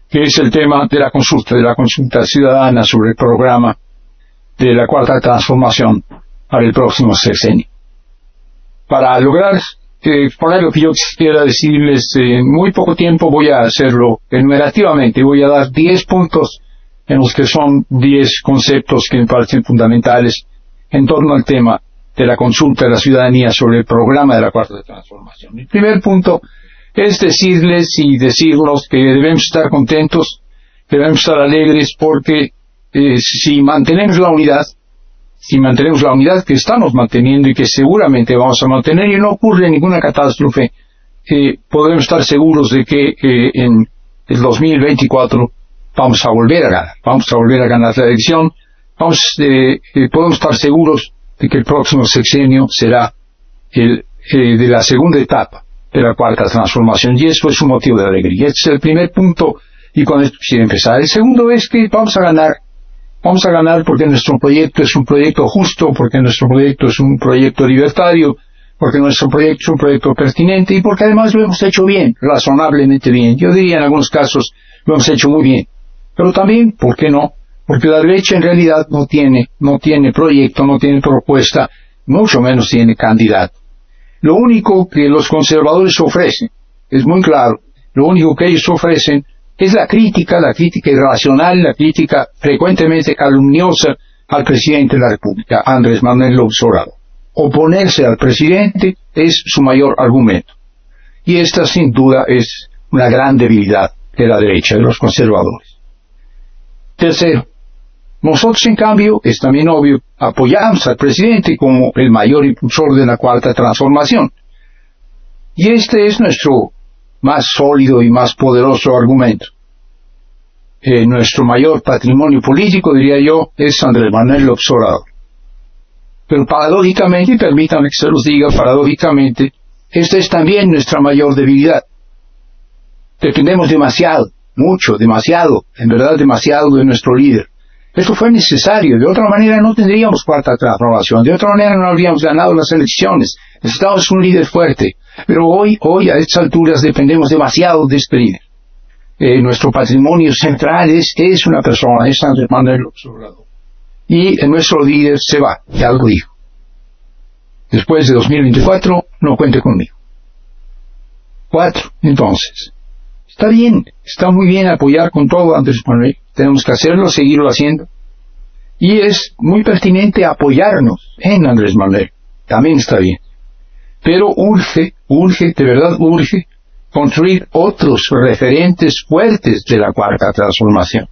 que es el tema de la consulta, de la consulta ciudadana sobre el programa de la cuarta transformación para el próximo sexenio. Para lograr eh, poner lo que yo quisiera decirles en muy poco tiempo voy a hacerlo enumerativamente, voy a dar 10 puntos en los que son 10 conceptos que me parecen fundamentales en torno al tema de la consulta de la ciudadanía sobre el programa de la cuarta transformación. El primer punto es decirles y decirnos que debemos estar contentos, debemos estar alegres porque eh, si mantenemos la unidad, si mantenemos la unidad que estamos manteniendo y que seguramente vamos a mantener y no ocurre ninguna catástrofe, eh, podemos estar seguros de que eh, en el 2024 vamos a volver a ganar, vamos a volver a ganar la elección vamos, eh, eh, podemos estar seguros de que el próximo sexenio será el eh, de la segunda etapa de la cuarta transformación y eso es un motivo de alegría. Este es el primer punto y con esto quisiera empezar. El segundo es que vamos a ganar. Vamos a ganar porque nuestro proyecto es un proyecto justo, porque nuestro proyecto es un proyecto libertario, porque nuestro proyecto es un proyecto pertinente y porque además lo hemos hecho bien, razonablemente bien. Yo diría en algunos casos lo hemos hecho muy bien. Pero también, ¿por qué no? Porque la derecha en realidad no tiene, no tiene proyecto, no tiene propuesta, mucho menos tiene candidato. Lo único que los conservadores ofrecen, es muy claro, lo único que ellos ofrecen es la crítica, la crítica irracional, la crítica frecuentemente calumniosa al presidente de la República, Andrés Manuel López Obrador. Oponerse al presidente es su mayor argumento. Y esta sin duda es una gran debilidad de la derecha, de los conservadores. Tercero, nosotros, en cambio, es también obvio, apoyamos al presidente como el mayor impulsor de la cuarta transformación. Y este es nuestro más sólido y más poderoso argumento. Eh, nuestro mayor patrimonio político, diría yo, es Andrés Manuel López Obrador. Pero paradójicamente, y permítanme que se los diga paradójicamente, esta es también nuestra mayor debilidad. Dependemos demasiado, mucho, demasiado, en verdad demasiado de nuestro líder. Eso fue necesario, de otra manera no tendríamos cuarta transformación, de otra manera no habríamos ganado las elecciones. Necesitamos un líder fuerte, pero hoy, hoy a estas alturas dependemos demasiado de este líder. Eh, nuestro patrimonio central es, es una persona, es Andrés Manuel Obrador. Y nuestro líder se va, ya lo dijo. Después de 2024, no cuente conmigo. Cuatro, entonces. Está bien, está muy bien apoyar con todo a Andrés Manuel. Tenemos que hacerlo, seguirlo haciendo. Y es muy pertinente apoyarnos en Andrés Manuel. También está bien. Pero urge, urge, de verdad urge, construir otros referentes fuertes de la cuarta transformación.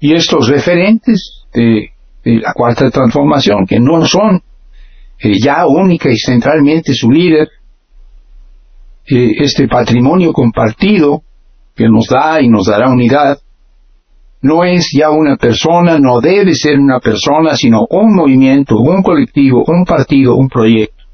Y estos referentes de, la cuarta transformación, que no son ya única y centralmente su líder, eh, este patrimonio compartido que nos da y nos dará unidad, no es ya una persona, no debe ser una persona, sino un movimiento, un colectivo, un partido, un proyecto.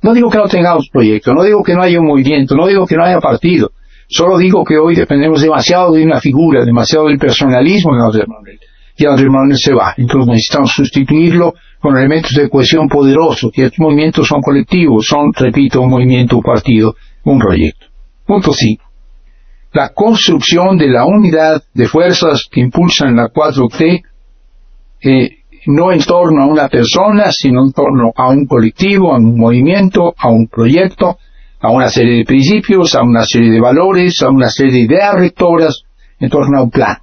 No digo que no tengamos proyecto, no digo que no haya un movimiento, no digo que no haya partido, solo digo que hoy dependemos demasiado de una figura, demasiado del personalismo de Andrés Manuel. Y Andrés Manuel se va, entonces necesitamos sustituirlo con elementos de cohesión poderosos, y estos movimientos son colectivos, son, repito, un movimiento, un partido, un proyecto. Punto 5 la construcción de la unidad de fuerzas que impulsan la 4T, eh, no en torno a una persona, sino en torno a un colectivo, a un movimiento, a un proyecto, a una serie de principios, a una serie de valores, a una serie de ideas rectoras, en torno a un plan.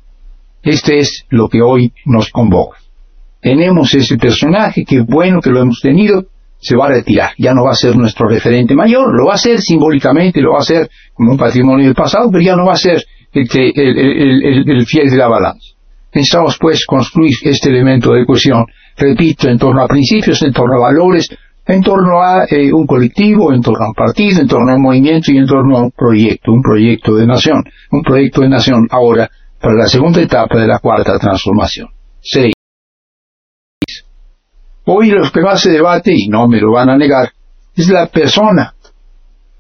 Este es lo que hoy nos convoca. Tenemos ese personaje, que bueno que lo hemos tenido, se va a retirar, ya no va a ser nuestro referente mayor, lo va a ser simbólicamente, lo va a ser como un patrimonio del pasado, pero ya no va a ser el, que, el, el, el fiel de la balanza. Necesitamos pues construir este elemento de cohesión, repito, en torno a principios, en torno a valores, en torno a eh, un colectivo, en torno a un partido, en torno a un movimiento y en torno a un proyecto, un proyecto de nación, un proyecto de nación ahora para la segunda etapa de la cuarta transformación. Seis. Hoy lo que más se debate, y no me lo van a negar, es la persona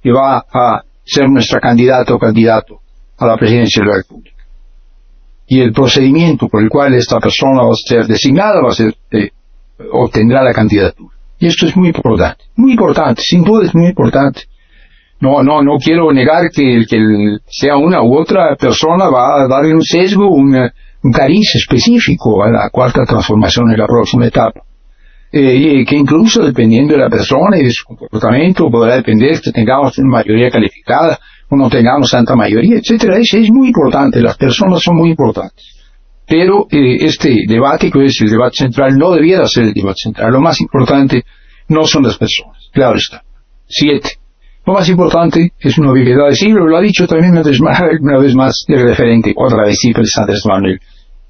que va a ser nuestra candidata o candidato a la presidencia de la República. Y el procedimiento por el cual esta persona va a ser designada va a ser, eh, obtendrá la candidatura. Y esto es muy importante, muy importante, sin duda es muy importante. No, no, no quiero negar que, que sea una u otra persona va a darle un sesgo, un, un cariz específico a la cuarta transformación en la próxima etapa. Eh, que incluso dependiendo de la persona y de su comportamiento podrá depender que tengamos una mayoría calificada o no tengamos tanta mayoría, etcétera. Es, es muy importante, las personas son muy importantes. Pero eh, este debate, que es el debate central, no debiera ser el debate central. Lo más importante no son las personas. Claro está. Siete. Lo más importante es una obviedad decirlo, lo ha dicho también una vez más, una vez más el referente, otra vez siempre Andrés Manuel.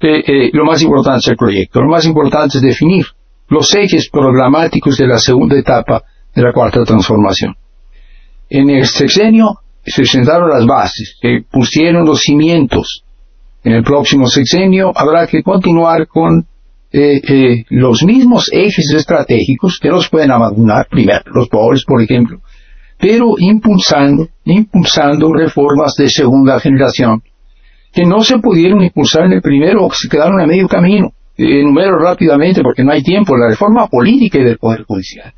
Eh, eh, lo más importante es el proyecto, lo más importante es definir los ejes programáticos de la segunda etapa de la cuarta transformación. En el sexenio se sentaron las bases, se pusieron los cimientos en el próximo sexenio habrá que continuar con eh, eh, los mismos ejes estratégicos que nos pueden abandonar, primero los pobres, por ejemplo, pero impulsando, impulsando reformas de segunda generación que no se pudieron impulsar en el primero o que se quedaron a medio camino. Enumero rápidamente porque no hay tiempo. La reforma política y del Poder Judicial.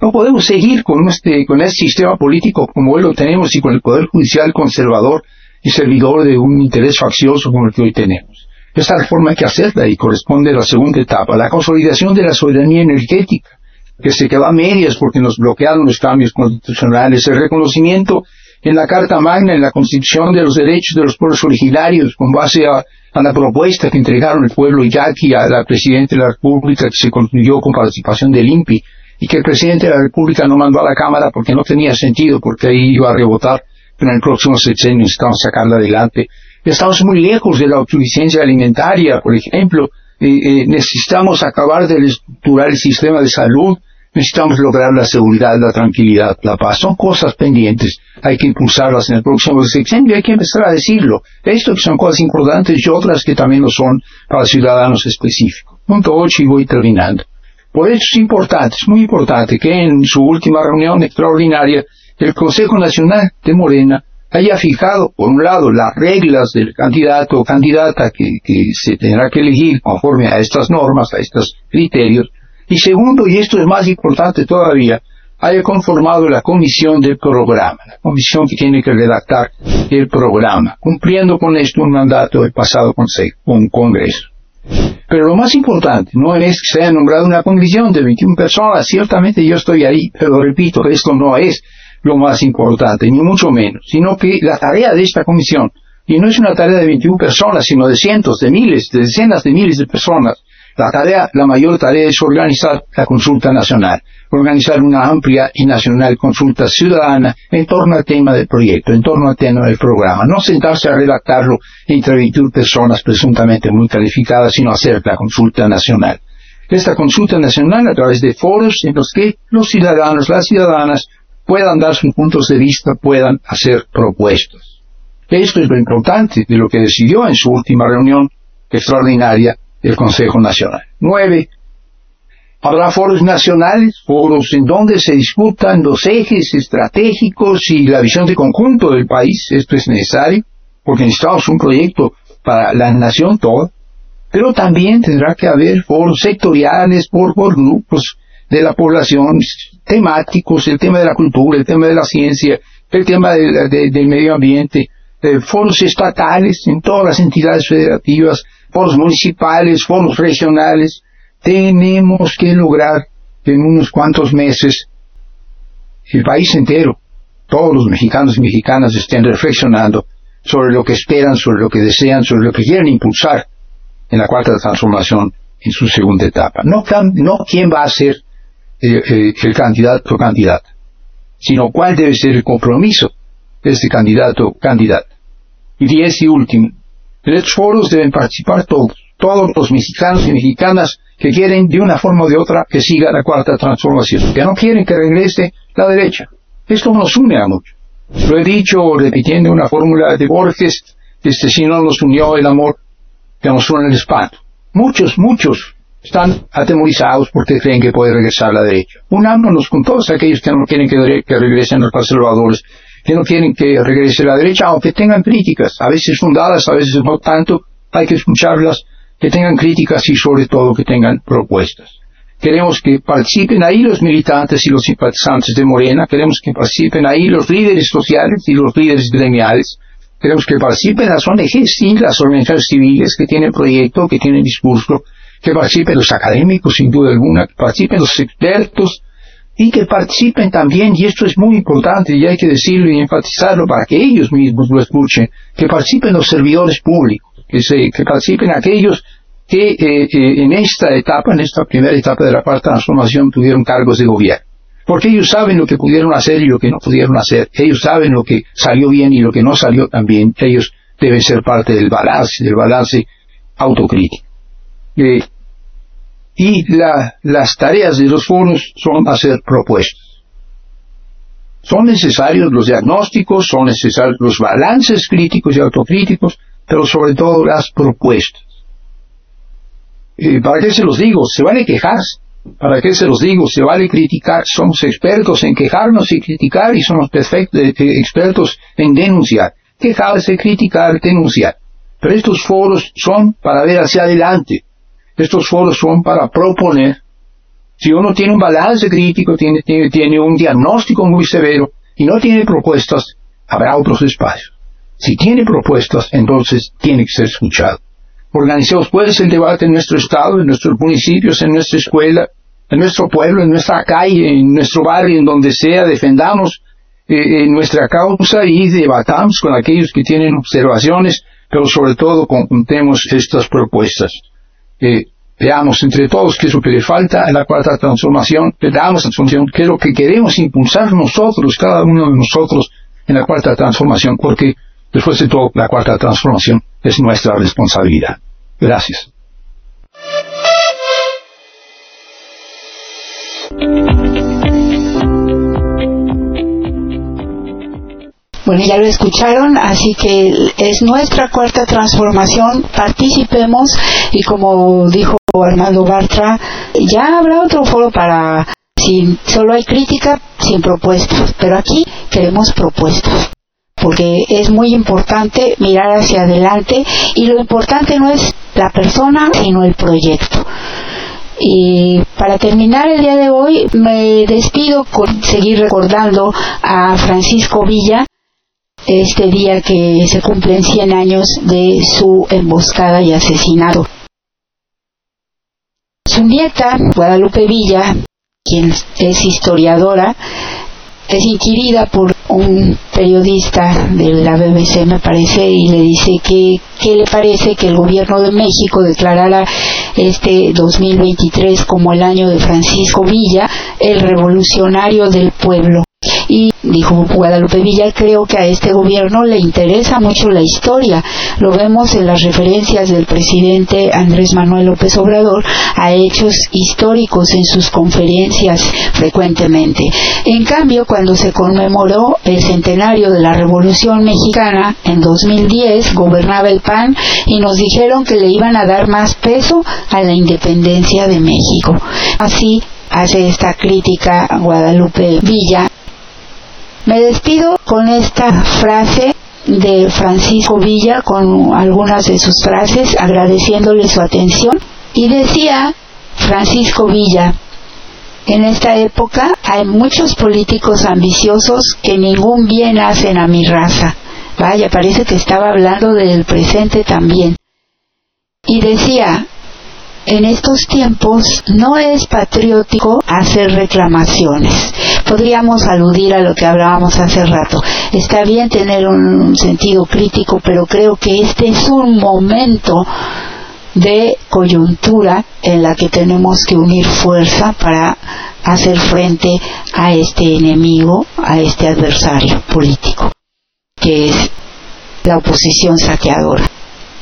No podemos seguir con este, con este sistema político como hoy lo tenemos y con el Poder Judicial conservador y servidor de un interés faccioso como el que hoy tenemos. Esta reforma hay que hacerla y corresponde a la segunda etapa, la consolidación de la soberanía energética, que se quedó a medias porque nos bloquearon los cambios constitucionales, el reconocimiento en la Carta Magna, en la Constitución de los Derechos de los Pueblos Originarios, con base a, la propuesta que entregaron el pueblo yaqui a la Presidenta de la República, que se concluyó con participación del INPI, y que el Presidente de la República no mandó a la Cámara porque no tenía sentido, porque ahí iba a rebotar pero en el próximo sexenio necesitamos sacarla adelante. Estamos muy lejos de la autosuficiencia alimentaria, por ejemplo. Eh, necesitamos acabar de estructurar el sistema de salud. Necesitamos lograr la seguridad, la tranquilidad, la paz. Son cosas pendientes. Hay que impulsarlas en el próximo sexenio hay que empezar a decirlo. Esto que son cosas importantes y otras que también lo son para ciudadanos específicos. Punto 8 y voy terminando. Por eso es importante, es muy importante que en su última reunión extraordinaria el Consejo Nacional de Morena haya fijado, por un lado, las reglas del candidato o candidata que, se tendrá que elegir conforme a estas normas, a estos criterios, y segundo, y esto es más importante todavía, haya conformado la comisión del programa, la comisión que tiene que redactar el programa, cumpliendo con esto un mandato del pasado consejo, un congreso. Pero lo más importante no es que se haya nombrado una comisión de 21 personas, ciertamente yo estoy ahí, pero repito, esto no es lo más importante, ni mucho menos, sino que la tarea de esta comisión, y no es una tarea de 21 personas, sino de cientos, de miles, de decenas de miles de personas, la tarea, la mayor tarea es organizar la consulta nacional, organizar una amplia y nacional consulta ciudadana en torno al tema del proyecto, en torno al tema del programa. No sentarse a redactarlo entre 21 personas presuntamente muy calificadas, sino hacer la consulta nacional. Esta consulta nacional a través de foros en los que los ciudadanos, las ciudadanas, puedan dar sus puntos de vista, puedan hacer propuestas. Esto es lo importante de lo que decidió en su última reunión extraordinaria el Consejo Nacional. Nueve, habrá foros nacionales, foros en donde se disputan los ejes estratégicos y la visión de conjunto del país. Esto es necesario, porque necesitamos un proyecto para la nación toda. Pero también tendrá que haber foros sectoriales por, por grupos de la población temáticos, el tema de la cultura, el tema de la ciencia, el tema del medio ambiente, eh, foros estatales en todas las entidades federativas, foros municipales, foros regionales. Tenemos que lograr en unos cuantos meses el país entero, todos los mexicanos y mexicanas estén reflexionando sobre lo que esperan, sobre lo que desean, sobre lo que quieren impulsar en la cuarta transformación en su segunda etapa. No, no quién va a ser eh, eh, el candidato o candidata, sino cuál debe ser el compromiso de este candidato o candidata. Y diez y último, en estos foros deben participar todos, todos los mexicanos y mexicanas que quieren de una forma o de otra que siga la cuarta transformación, que no quieren que regrese la derecha. Esto nos une a muchos. Lo he dicho repitiendo una fórmula de Borges, este si no nos unió el amor, que nos une el espanto. Muchos, muchos están atemorizados porque creen que puede regresar la derecha. Unámonos con todos aquellos que no quieren que, que regresen los conservadores, que no quieren que regrese la derecha, aunque tengan críticas, a veces fundadas, a veces no tanto, hay que escucharlas, que tengan críticas y sobre todo que tengan propuestas. Queremos que participen ahí los militantes y los simpatizantes de Morena, queremos que participen ahí los líderes sociales y los líderes gremiales, queremos que participen las ONGs y las organizaciones civiles que tienen proyecto, que tienen discurso, que participen los académicos sin duda alguna, que participen los expertos y que participen también, y esto es muy importante y hay que decirlo y enfatizarlo para que ellos mismos lo escuchen, que participen los servidores públicos, que, se, que participen aquellos que eh, eh, en esta etapa, en esta primera etapa de la cuarta transformación, tuvieron cargos de gobierno. Porque ellos saben lo que pudieron hacer y lo que no pudieron hacer. Ellos saben lo que salió bien y lo que no salió tan bien. Ellos deben ser parte del balance, del balance autocrítico. Eh, y la, las tareas de los foros son hacer propuestas. Son necesarios los diagnósticos, son necesarios los balances críticos y autocríticos, pero sobre todo las propuestas. ¿Para qué se los digo? Se vale quejarse. ¿Para qué se los digo? Se vale criticar. Somos expertos en quejarnos y criticar y somos perfectos, eh, expertos en denunciar. Quejarse, criticar, denunciar. Pero estos foros son para ver hacia adelante. Estos foros son para proponer. Si uno tiene un balance crítico, tiene, tiene, tiene un diagnóstico muy severo y no tiene propuestas, habrá otros espacios. Si tiene propuestas, entonces tiene que ser escuchado. Organicemos pues el debate en nuestro estado, en nuestros municipios, en nuestra escuela, en nuestro pueblo, en nuestra calle, en nuestro barrio, en donde sea, defendamos eh, nuestra causa y debatamos con aquellos que tienen observaciones, pero sobre todo conjuntemos estas propuestas. Veamos entre todos qué es lo que le falta a la cuarta transformación, veamos transformación, qué es lo que queremos impulsar nosotros, cada uno de nosotros, en la cuarta transformación, porque después de todo, la cuarta transformación es nuestra responsabilidad. Gracias. Bueno, ya lo escucharon, así que es nuestra cuarta transformación, participemos y como dijo Armando Bartra, ya habrá otro foro para, si solo hay crítica, sin propuestas, pero aquí queremos propuestas porque es muy importante mirar hacia adelante y lo importante no es la persona sino el proyecto. Y para terminar el día de hoy me despido con seguir recordando a Francisco Villa este día que se cumplen 100 años de su emboscada y asesinato. Su nieta, Guadalupe Villa, quien es historiadora, es inquirida por un periodista de la BBC, me parece, y le dice que qué le parece que el gobierno de México declarara este 2023 como el año de Francisco Villa, el revolucionario del pueblo. Y dijo Guadalupe Villa, creo que a este gobierno le interesa mucho la historia. Lo vemos en las referencias del presidente Andrés Manuel López Obrador a hechos históricos en sus conferencias frecuentemente. En cambio, cuando se conmemoró el centenario de la Revolución Mexicana en 2010, gobernaba el PAN y nos dijeron que le iban a dar más peso a la independencia de México. Así hace esta crítica Guadalupe Villa me despido con esta frase de Francisco Villa, con algunas de sus frases, agradeciéndole su atención. Y decía Francisco Villa, en esta época hay muchos políticos ambiciosos que ningún bien hacen a mi raza. Vaya, parece que estaba hablando del presente también. Y decía, en estos tiempos no es patriótico hacer reclamaciones. Podríamos aludir a lo que hablábamos hace rato. Está bien tener un sentido crítico, pero creo que este es un momento de coyuntura en la que tenemos que unir fuerza para hacer frente a este enemigo, a este adversario político, que es la oposición saqueadora.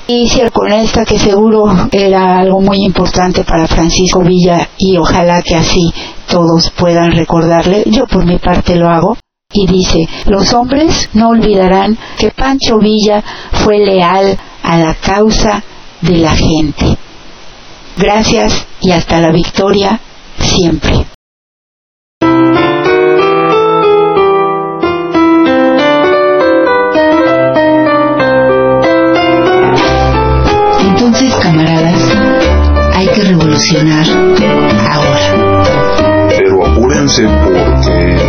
Cierro con esta que seguro era algo muy importante para Francisco Villa y ojalá que así todos puedan recordarle. Yo por mi parte lo hago. Y dice, los hombres no olvidarán que Pancho Villa fue leal a la causa de la gente. Gracias y hasta la victoria siempre. ahora. Pero apúrense porque